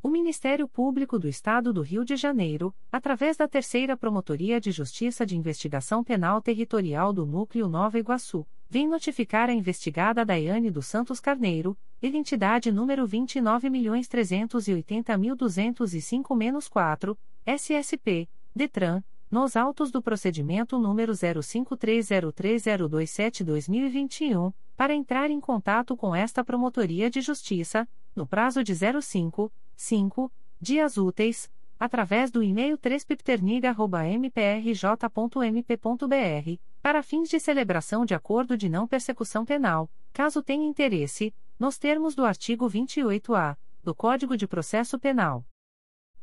O Ministério Público do Estado do Rio de Janeiro, através da Terceira Promotoria de Justiça de Investigação Penal Territorial do Núcleo Nova Iguaçu, vem notificar a investigada Daiane dos Santos Carneiro, identidade número 29.380.205-4, SSP, DETRAN, nos autos do procedimento número 05303027-2021, para entrar em contato com esta Promotoria de Justiça, no prazo de 05, 5 dias úteis, através do e-mail 3pipternig.mprj.mp.br, para fins de celebração de acordo de não persecução penal, caso tenha interesse, nos termos do artigo 28-A do Código de Processo Penal.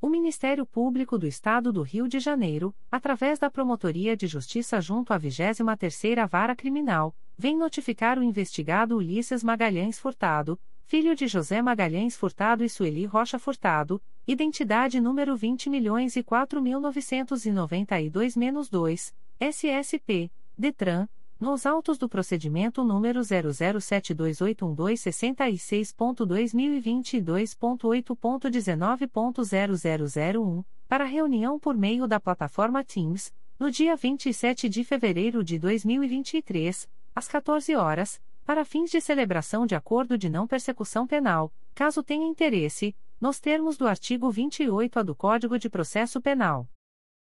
O Ministério Público do Estado do Rio de Janeiro, através da Promotoria de Justiça junto à 23ª Vara Criminal, vem notificar o investigado Ulisses Magalhães Furtado, filho de José Magalhães Furtado e Sueli Rocha Furtado, identidade número 20.004.992-2, SSP, DETRAN, nos autos do procedimento número 007281266.2022.8.19.0001, para reunião por meio da plataforma Teams, no dia 27 de fevereiro de 2023, às 14 horas, para fins de celebração de acordo de não persecução penal, caso tenha interesse, nos termos do artigo 28-A do Código de Processo Penal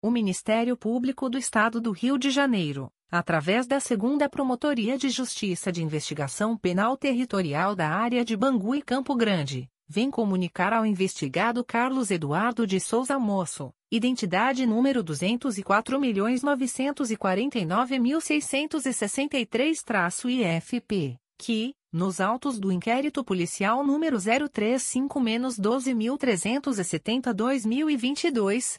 o Ministério Público do Estado do Rio de Janeiro, através da Segunda Promotoria de Justiça de Investigação Penal Territorial da Área de Bangu e Campo Grande, vem comunicar ao investigado Carlos Eduardo de Souza Moço, identidade número 204.949.663-IFP, que, nos autos do inquérito policial número 035-12370-2022,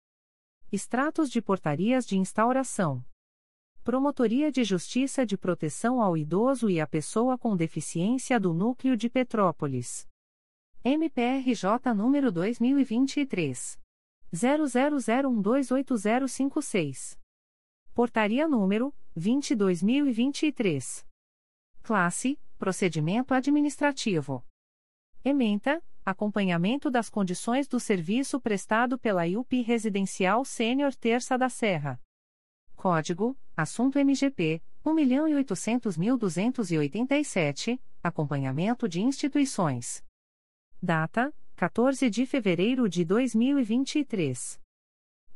Extratos de portarias de instauração. Promotoria de Justiça de Proteção ao Idoso e à Pessoa com Deficiência do Núcleo de Petrópolis. MPRJ número 2023 0001280056. Portaria número 22023. Classe: Procedimento administrativo. Ementa: acompanhamento das condições do serviço prestado pela IUP Residencial Sênior Terça da Serra. Código: Assunto MGP 1.800.287, acompanhamento de instituições. Data: 14 de fevereiro de 2023.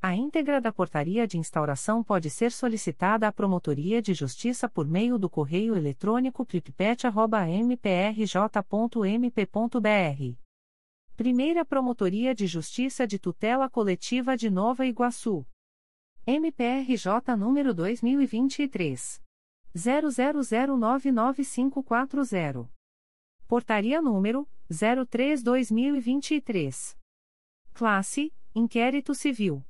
A íntegra da portaria de instauração pode ser solicitada à Promotoria de Justiça por meio do correio eletrônico pripet.mprj.mp.br Primeira Promotoria de Justiça de Tutela Coletiva de Nova Iguaçu. MPRJ número 2023 00099540. Portaria número 03/2023. Classe: Inquérito Civil.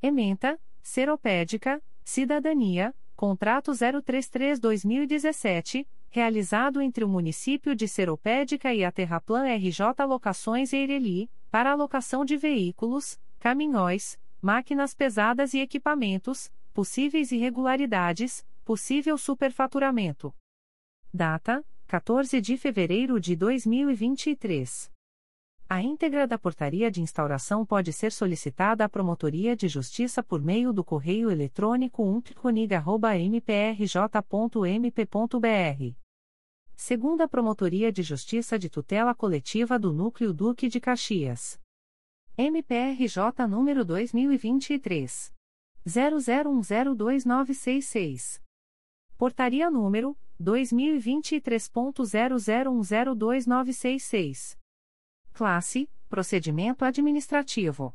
Ementa: Seropédica, Cidadania, Contrato 033/2017 realizado entre o município de Seropédica e a Terraplan RJ Locações Eireli, para alocação de veículos, caminhões, máquinas pesadas e equipamentos, possíveis irregularidades, possível superfaturamento. Data: 14 de fevereiro de 2023. A íntegra da portaria de instauração pode ser solicitada à Promotoria de Justiça por meio do correio eletrônico umptconig.mprj.mp.br. Segunda Promotoria de Justiça de Tutela Coletiva do Núcleo Duque de Caxias. MPRJ número 2023. 00102966. Portaria número 2023.00102966. Classe: Procedimento Administrativo.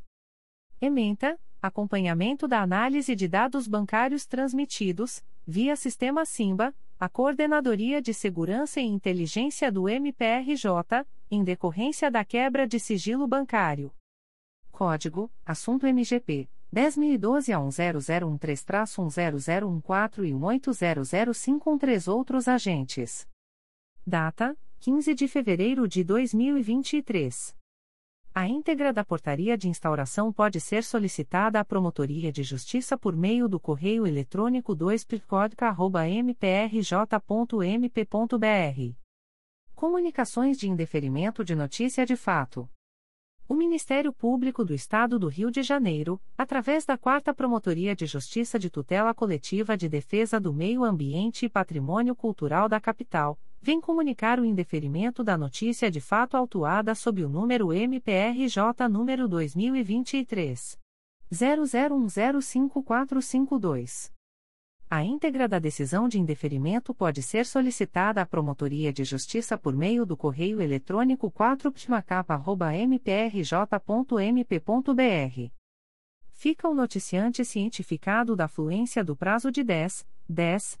Ementa: Acompanhamento da análise de dados bancários transmitidos, via Sistema Simba, a Coordenadoria de Segurança e Inteligência do MPRJ, em decorrência da quebra de sigilo bancário. Código: Assunto MGP 10.012 a 10013-100114 e 1800513 outros agentes. Data: 15 de fevereiro de 2023. A íntegra da portaria de instauração pode ser solicitada à Promotoria de Justiça por meio do correio eletrônico 2picódica.mprj.mp.br. Comunicações de indeferimento de notícia de fato. O Ministério Público do Estado do Rio de Janeiro, através da 4 Promotoria de Justiça de Tutela Coletiva de Defesa do Meio Ambiente e Patrimônio Cultural da Capital, vem comunicar o indeferimento da notícia de fato autuada sob o número MPRJ número 2023 00105452. A íntegra da decisão de indeferimento pode ser solicitada à Promotoria de Justiça por meio do correio eletrônico 4ptmacapa.mprj.mp.br. Fica o noticiante cientificado da fluência do prazo de 10, 10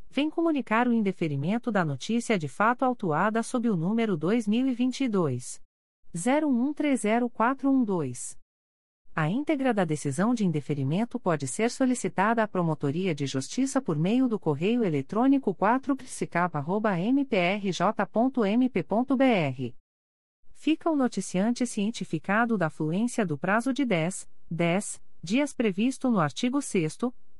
vem comunicar o indeferimento da notícia de fato autuada sob o número 2022 01130412. A íntegra da decisão de indeferimento pode ser solicitada à Promotoria de Justiça por meio do correio eletrônico 4psicapa.mprj.mp.br. Fica o noticiante cientificado da fluência do prazo de 10, 10 dias previsto no artigo 6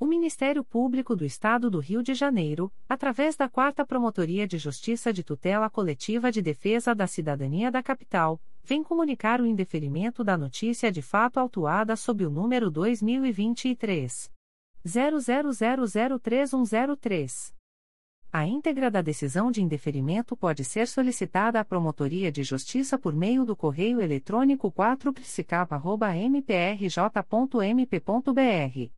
O Ministério Público do Estado do Rio de Janeiro, através da 4 Promotoria de Justiça de Tutela Coletiva de Defesa da Cidadania da Capital, vem comunicar o indeferimento da notícia de fato autuada sob o número 2023 00003103. A íntegra da decisão de indeferimento pode ser solicitada à Promotoria de Justiça por meio do correio eletrônico 4psicapa.mprj.mp.br.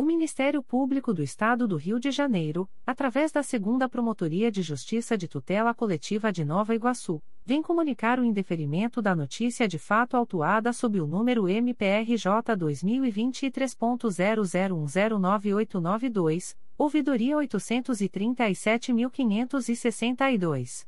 O Ministério Público do Estado do Rio de Janeiro, através da Segunda Promotoria de Justiça de Tutela Coletiva de Nova Iguaçu, vem comunicar o indeferimento da notícia de fato autuada sob o número MPRJ 2023.00109892, ouvidoria 837.562.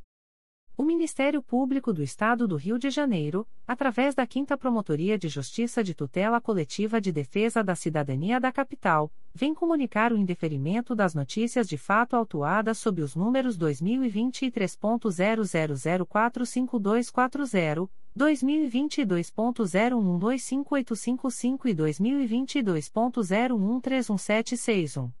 O Ministério Público do Estado do Rio de Janeiro, através da 5 Promotoria de Justiça de Tutela Coletiva de Defesa da Cidadania da Capital, vem comunicar o indeferimento das notícias de fato autuadas sob os números 2023.00045240, 2022.01258555 e 2022.01317761.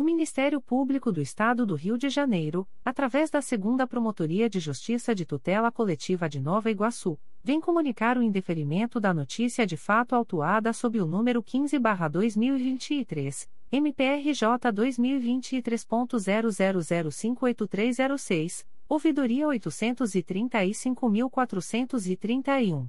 O Ministério Público do Estado do Rio de Janeiro, através da Segunda Promotoria de Justiça de Tutela Coletiva de Nova Iguaçu, vem comunicar o indeferimento da notícia de fato autuada sob o número 15/2023, MPRJ 2023.00058306, ouvidoria 835.431.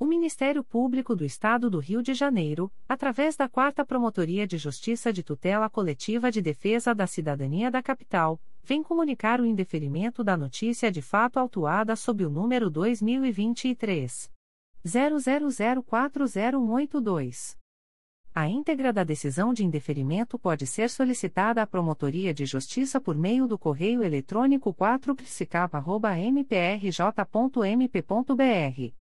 O Ministério Público do Estado do Rio de Janeiro, através da 4 Promotoria de Justiça de Tutela Coletiva de Defesa da Cidadania da Capital, vem comunicar o indeferimento da notícia de fato autuada sob o número 2023 00040182. A íntegra da decisão de indeferimento pode ser solicitada à Promotoria de Justiça por meio do correio eletrônico 4psicapa.mprj.mp.br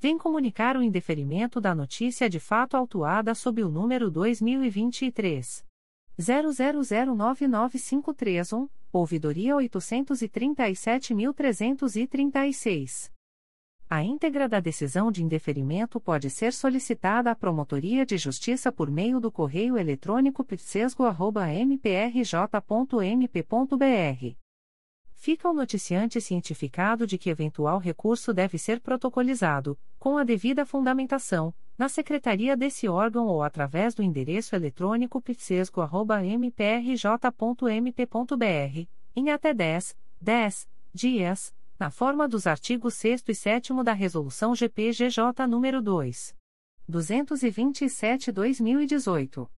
vem comunicar o indeferimento da notícia de fato autuada sob o número 2023 00099531, ouvidoria 837.336. A íntegra da decisão de indeferimento pode ser solicitada à Promotoria de Justiça por meio do correio eletrônico pitsesgo.mprj.mp.br Fica o noticiante cientificado de que eventual recurso deve ser protocolizado, com a devida fundamentação, na secretaria desse órgão ou através do endereço eletrônico pitsesco.mprj.mp.br, em até 10, 10 dias, na forma dos artigos 6 e 7 da Resolução GPGJ nº 2. 227-2018.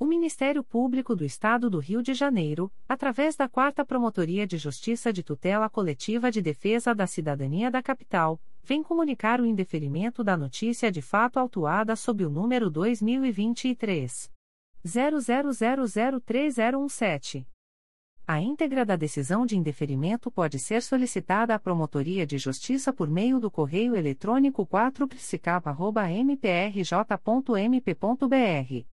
O Ministério Público do Estado do Rio de Janeiro, através da Quarta Promotoria de Justiça de Tutela Coletiva de Defesa da Cidadania da Capital, vem comunicar o indeferimento da notícia de fato autuada sob o número 2023 00003017. A íntegra da decisão de indeferimento pode ser solicitada à Promotoria de Justiça por meio do correio eletrônico 4psicapa.mprj.mp.br.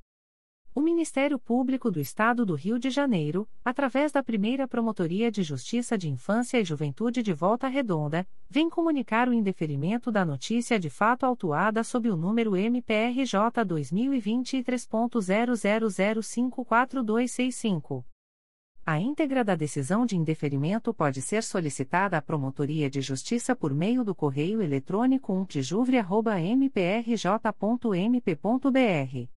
O Ministério Público do Estado do Rio de Janeiro, através da primeira Promotoria de Justiça de Infância e Juventude de Volta Redonda, vem comunicar o indeferimento da notícia de fato autuada sob o número MPRJ 2023.00054265. A íntegra da decisão de indeferimento pode ser solicitada à Promotoria de Justiça por meio do correio eletrônico umptijuvre.mprj.mp.br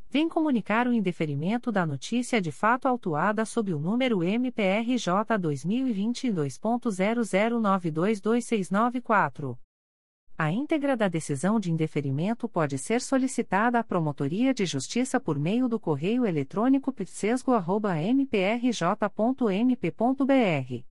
vem comunicar o indeferimento da notícia de fato autuada sob o número MPRJ 2022.00922694. A íntegra da decisão de indeferimento pode ser solicitada à Promotoria de Justiça por meio do correio eletrônico psesgo.mprj.mp.br.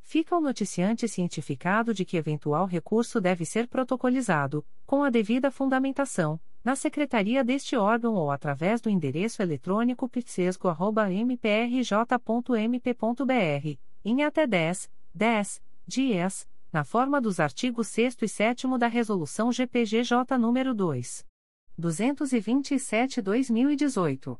Fica o noticiante cientificado de que eventual recurso deve ser protocolizado, com a devida fundamentação na secretaria deste órgão ou através do endereço eletrônico pitsesco.mprj.mp.br, em até 10, 10 dias, na forma dos artigos 6 e 7 da Resolução GPGJ nº 2. 227-2018.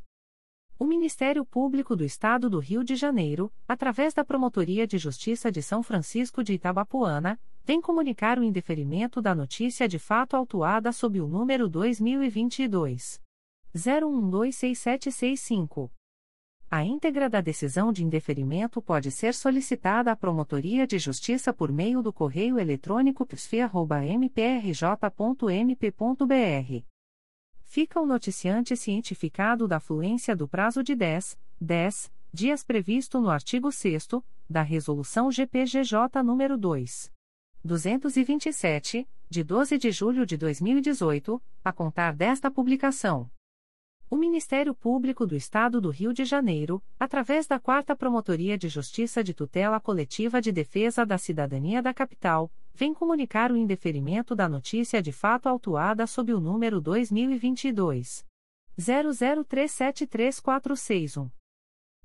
O Ministério Público do Estado do Rio de Janeiro, através da Promotoria de Justiça de São Francisco de Itabapoana, vem comunicar o indeferimento da notícia de fato autuada sob o número 2022 01126765. A íntegra da decisão de indeferimento pode ser solicitada à Promotoria de Justiça por meio do correio eletrônico psf.mprj.mp.br. Fica o noticiante cientificado da fluência do prazo de 10, 10 dias previsto no artigo 6 da Resolução GPGJ nº 2. 227, de 12 de julho de 2018, a contar desta publicação. O Ministério Público do Estado do Rio de Janeiro, através da Quarta Promotoria de Justiça de Tutela Coletiva de Defesa da Cidadania da Capital, vem comunicar o indeferimento da notícia de fato autuada sob o número 2022 00373461.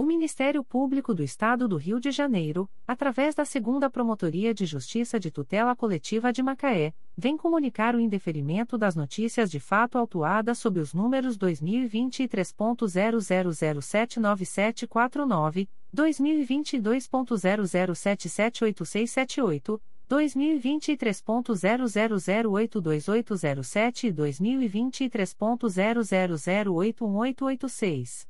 O Ministério Público do Estado do Rio de Janeiro, através da Segunda Promotoria de Justiça de Tutela Coletiva de Macaé, vem comunicar o indeferimento das notícias de fato autuadas sob os números 2023.00079749, 2022.00778678, 2023.00082807 e 2023.00081886.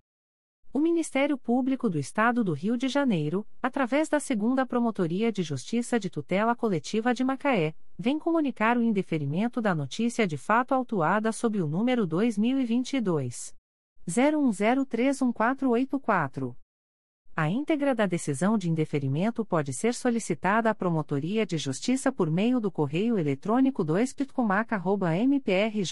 O Ministério Público do Estado do Rio de Janeiro, através da Segunda Promotoria de Justiça de Tutela Coletiva de Macaé, vem comunicar o indeferimento da notícia de fato autuada sob o número 2022 01031484. A íntegra da decisão de indeferimento pode ser solicitada à Promotoria de Justiça por meio do correio eletrônico 2 mprj.mp.br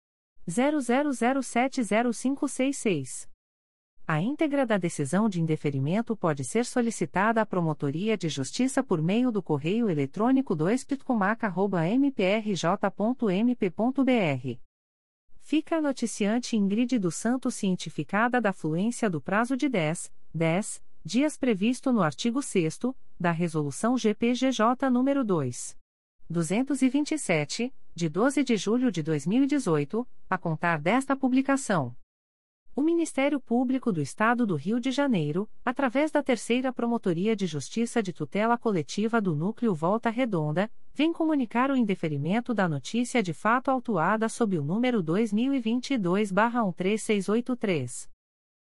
00070566. A íntegra da decisão de indeferimento pode ser solicitada à Promotoria de Justiça por meio do correio eletrônico 2 mprj.mp.br. Fica a noticiante Ingrid dos Santos cientificada da fluência do prazo de 10, 10 dias previsto no artigo 6 da Resolução GPGJ nº 2. 227, de 12 de julho de 2018, a contar desta publicação. O Ministério Público do Estado do Rio de Janeiro, através da Terceira Promotoria de Justiça de Tutela Coletiva do Núcleo Volta Redonda, vem comunicar o indeferimento da notícia de fato autuada sob o número 2022-13683.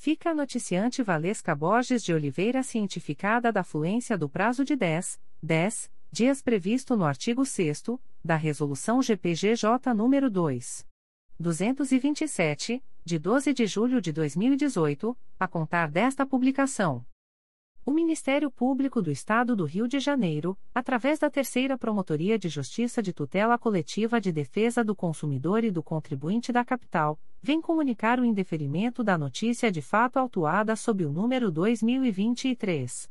fica a noticiante Valesca Borges de Oliveira cientificada da fluência do prazo de 10, 10 dias previsto no artigo 6 da Resolução GPGJ nº 2. 227, de 12 de julho de 2018, a contar desta publicação. O Ministério Público do Estado do Rio de Janeiro, através da Terceira Promotoria de Justiça de Tutela Coletiva de Defesa do Consumidor e do Contribuinte da Capital, vem comunicar o indeferimento da notícia de fato autuada sob o número 2023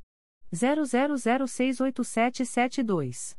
00068772.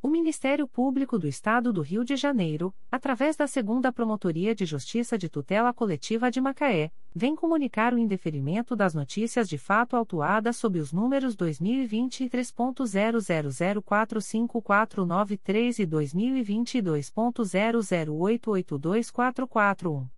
O Ministério Público do Estado do Rio de Janeiro, através da Segunda Promotoria de Justiça de Tutela Coletiva de Macaé, vem comunicar o indeferimento das notícias de fato autuadas sob os números 2023.00045493 e 2022.00882441.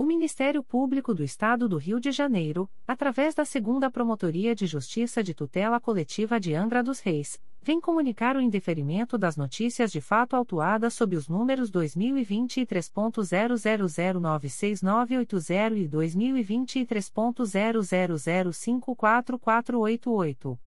O Ministério Público do Estado do Rio de Janeiro, através da Segunda Promotoria de Justiça de Tutela Coletiva de Angra dos Reis, vem comunicar o indeferimento das notícias de fato autuadas sob os números 2023.00096980 e 2023.00054488.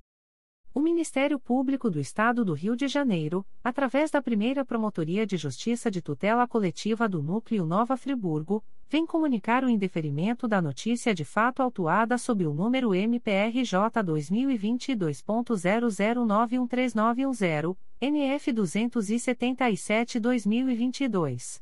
O Ministério Público do Estado do Rio de Janeiro, através da primeira Promotoria de Justiça de Tutela Coletiva do Núcleo Nova Friburgo, vem comunicar o indeferimento da notícia de fato autuada sob o número MPRJ 2022.00913910, NF 277-2022.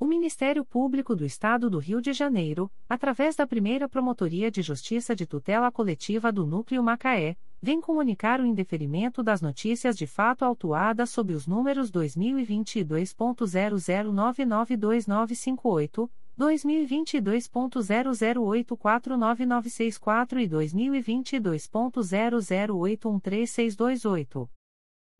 O Ministério Público do Estado do Rio de Janeiro, através da primeira Promotoria de Justiça de Tutela Coletiva do Núcleo Macaé, vem comunicar o indeferimento das notícias de fato autuadas sob os números 2022.00992958, 2022.00849964 e 2022.00813628.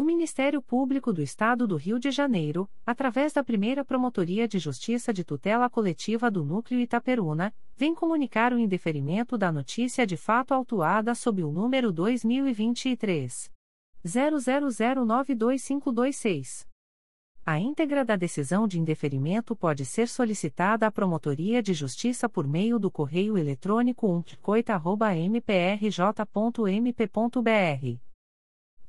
O Ministério Público do Estado do Rio de Janeiro, através da primeira Promotoria de Justiça de Tutela Coletiva do Núcleo Itaperuna, vem comunicar o indeferimento da notícia de fato autuada sob o número 2023. 00092526. A íntegra da decisão de indeferimento pode ser solicitada à Promotoria de Justiça por meio do correio eletrônico umpcoita.mprj.mp.br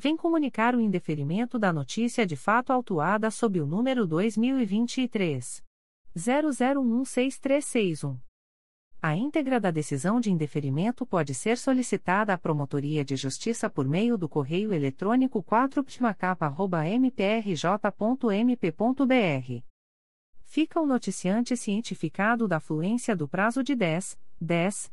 vem comunicar o indeferimento da notícia de fato autuada sob o número 2023 00163661. A íntegra da decisão de indeferimento pode ser solicitada à Promotoria de Justiça por meio do correio eletrônico 4ptmacapa.mprj.mp.br fica o noticiante cientificado da fluência do prazo de 10, 10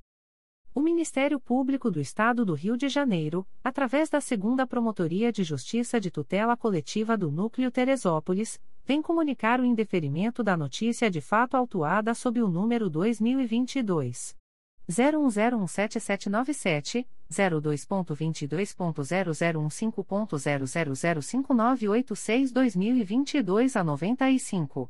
O Ministério Público do Estado do Rio de Janeiro, através da Segunda Promotoria de Justiça de Tutela Coletiva do Núcleo Teresópolis, vem comunicar o indeferimento da notícia de fato autuada sob o número 2022 01017797, 02.22.0015.0005986-2022 a 95.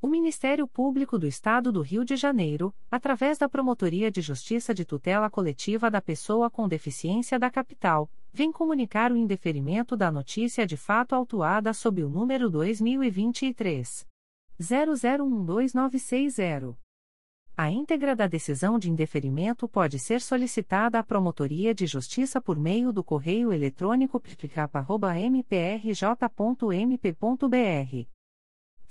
O Ministério Público do Estado do Rio de Janeiro, através da Promotoria de Justiça de Tutela Coletiva da Pessoa com Deficiência da Capital, vem comunicar o indeferimento da notícia de fato autuada sob o número 2023 00129660. A íntegra da decisão de indeferimento pode ser solicitada à Promotoria de Justiça por meio do correio eletrônico pipicapa.mprj.mp.br.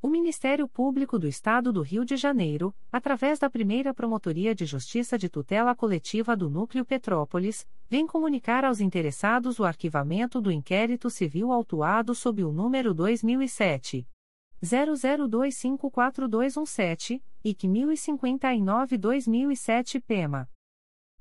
O Ministério Público do Estado do Rio de Janeiro, através da primeira Promotoria de Justiça de Tutela Coletiva do Núcleo Petrópolis, vem comunicar aos interessados o arquivamento do inquérito civil autuado sob o número 2007. 00254217, IC 1059-2007 PEMA.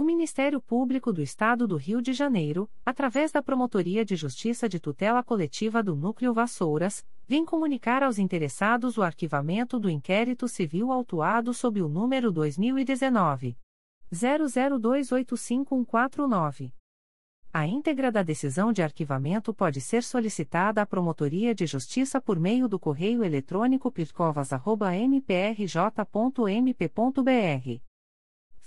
O Ministério Público do Estado do Rio de Janeiro, através da Promotoria de Justiça de Tutela Coletiva do Núcleo Vassouras, vem comunicar aos interessados o arquivamento do inquérito civil autuado sob o número 2019 00285149. A íntegra da decisão de arquivamento pode ser solicitada à Promotoria de Justiça por meio do correio eletrônico pircovas.mprj.mp.br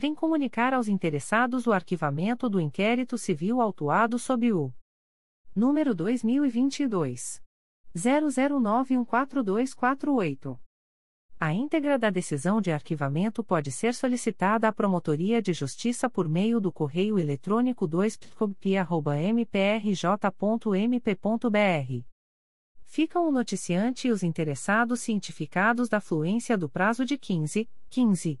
vem comunicar aos interessados o arquivamento do inquérito civil autuado sob o número 2022 00914248. A íntegra da decisão de arquivamento pode ser solicitada à Promotoria de Justiça por meio do correio eletrônico 2pcop.mprj.mp.br. Ficam o noticiante e os interessados cientificados da fluência do prazo de 15, 15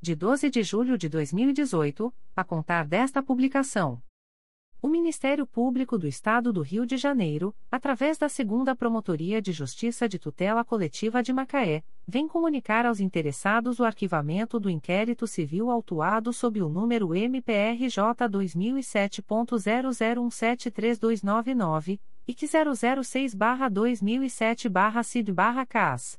de 12 de julho de 2018, a contar desta publicação. O Ministério Público do Estado do Rio de Janeiro, através da Segunda Promotoria de Justiça de Tutela Coletiva de Macaé, vem comunicar aos interessados o arquivamento do inquérito civil autuado sob o número MPRJ 2007.00173299 e que 006-2007-CID-CAS.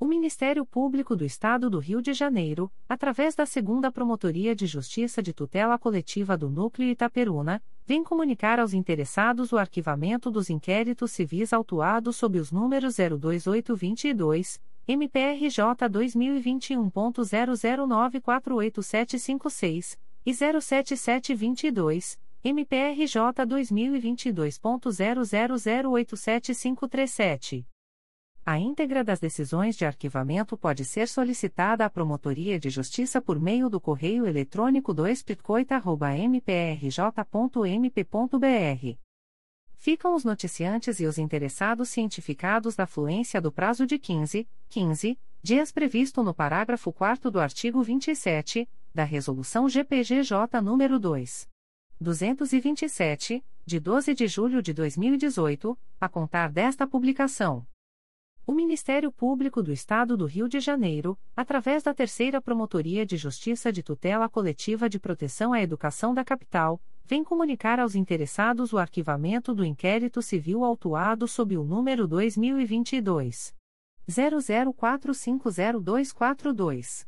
O Ministério Público do Estado do Rio de Janeiro, através da Segunda Promotoria de Justiça de Tutela Coletiva do Núcleo Itaperuna, vem comunicar aos interessados o arquivamento dos inquéritos civis autuados sob os números 02822, MPRJ 2021.00948756 e 07722, MPRJ 2022.00087537. A íntegra das decisões de arquivamento pode ser solicitada à Promotoria de Justiça por meio do correio eletrônico 2 mprj.mp.br. Ficam os noticiantes e os interessados cientificados da fluência do prazo de 15, 15 dias previsto no parágrafo 4 do artigo 27 da Resolução GPGJ nº 2. 227, de 12 de julho de 2018, a contar desta publicação. O Ministério Público do Estado do Rio de Janeiro, através da Terceira Promotoria de Justiça de Tutela Coletiva de Proteção à Educação da Capital, vem comunicar aos interessados o arquivamento do inquérito civil autuado sob o número 2022 00450242.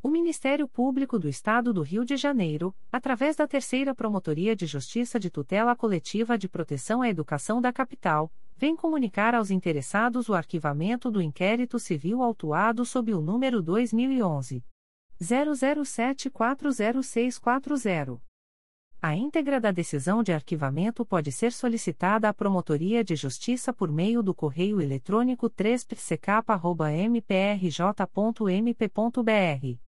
O Ministério Público do Estado do Rio de Janeiro, através da Terceira Promotoria de Justiça de Tutela Coletiva de Proteção à Educação da Capital, vem comunicar aos interessados o arquivamento do inquérito civil autuado sob o número 2011 00740640. A íntegra da decisão de arquivamento pode ser solicitada à Promotoria de Justiça por meio do correio eletrônico 3pck.mprj.mp.br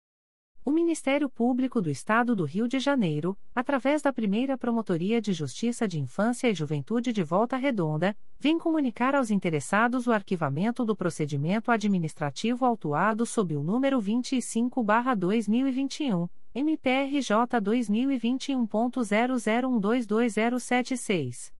O Ministério Público do Estado do Rio de Janeiro, através da primeira Promotoria de Justiça de Infância e Juventude de Volta Redonda, vem comunicar aos interessados o arquivamento do procedimento administrativo autuado sob o número 25-2021, MPRJ 2021.00122076.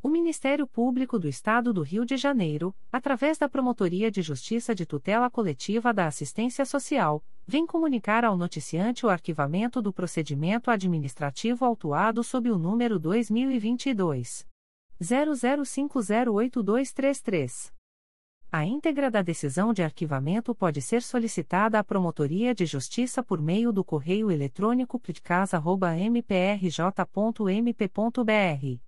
O Ministério Público do Estado do Rio de Janeiro, através da Promotoria de Justiça de Tutela Coletiva da Assistência Social, vem comunicar ao noticiante o arquivamento do procedimento administrativo autuado sob o número 2022 00508233. A íntegra da decisão de arquivamento pode ser solicitada à Promotoria de Justiça por meio do correio eletrônico ptcasa.mprj.mp.br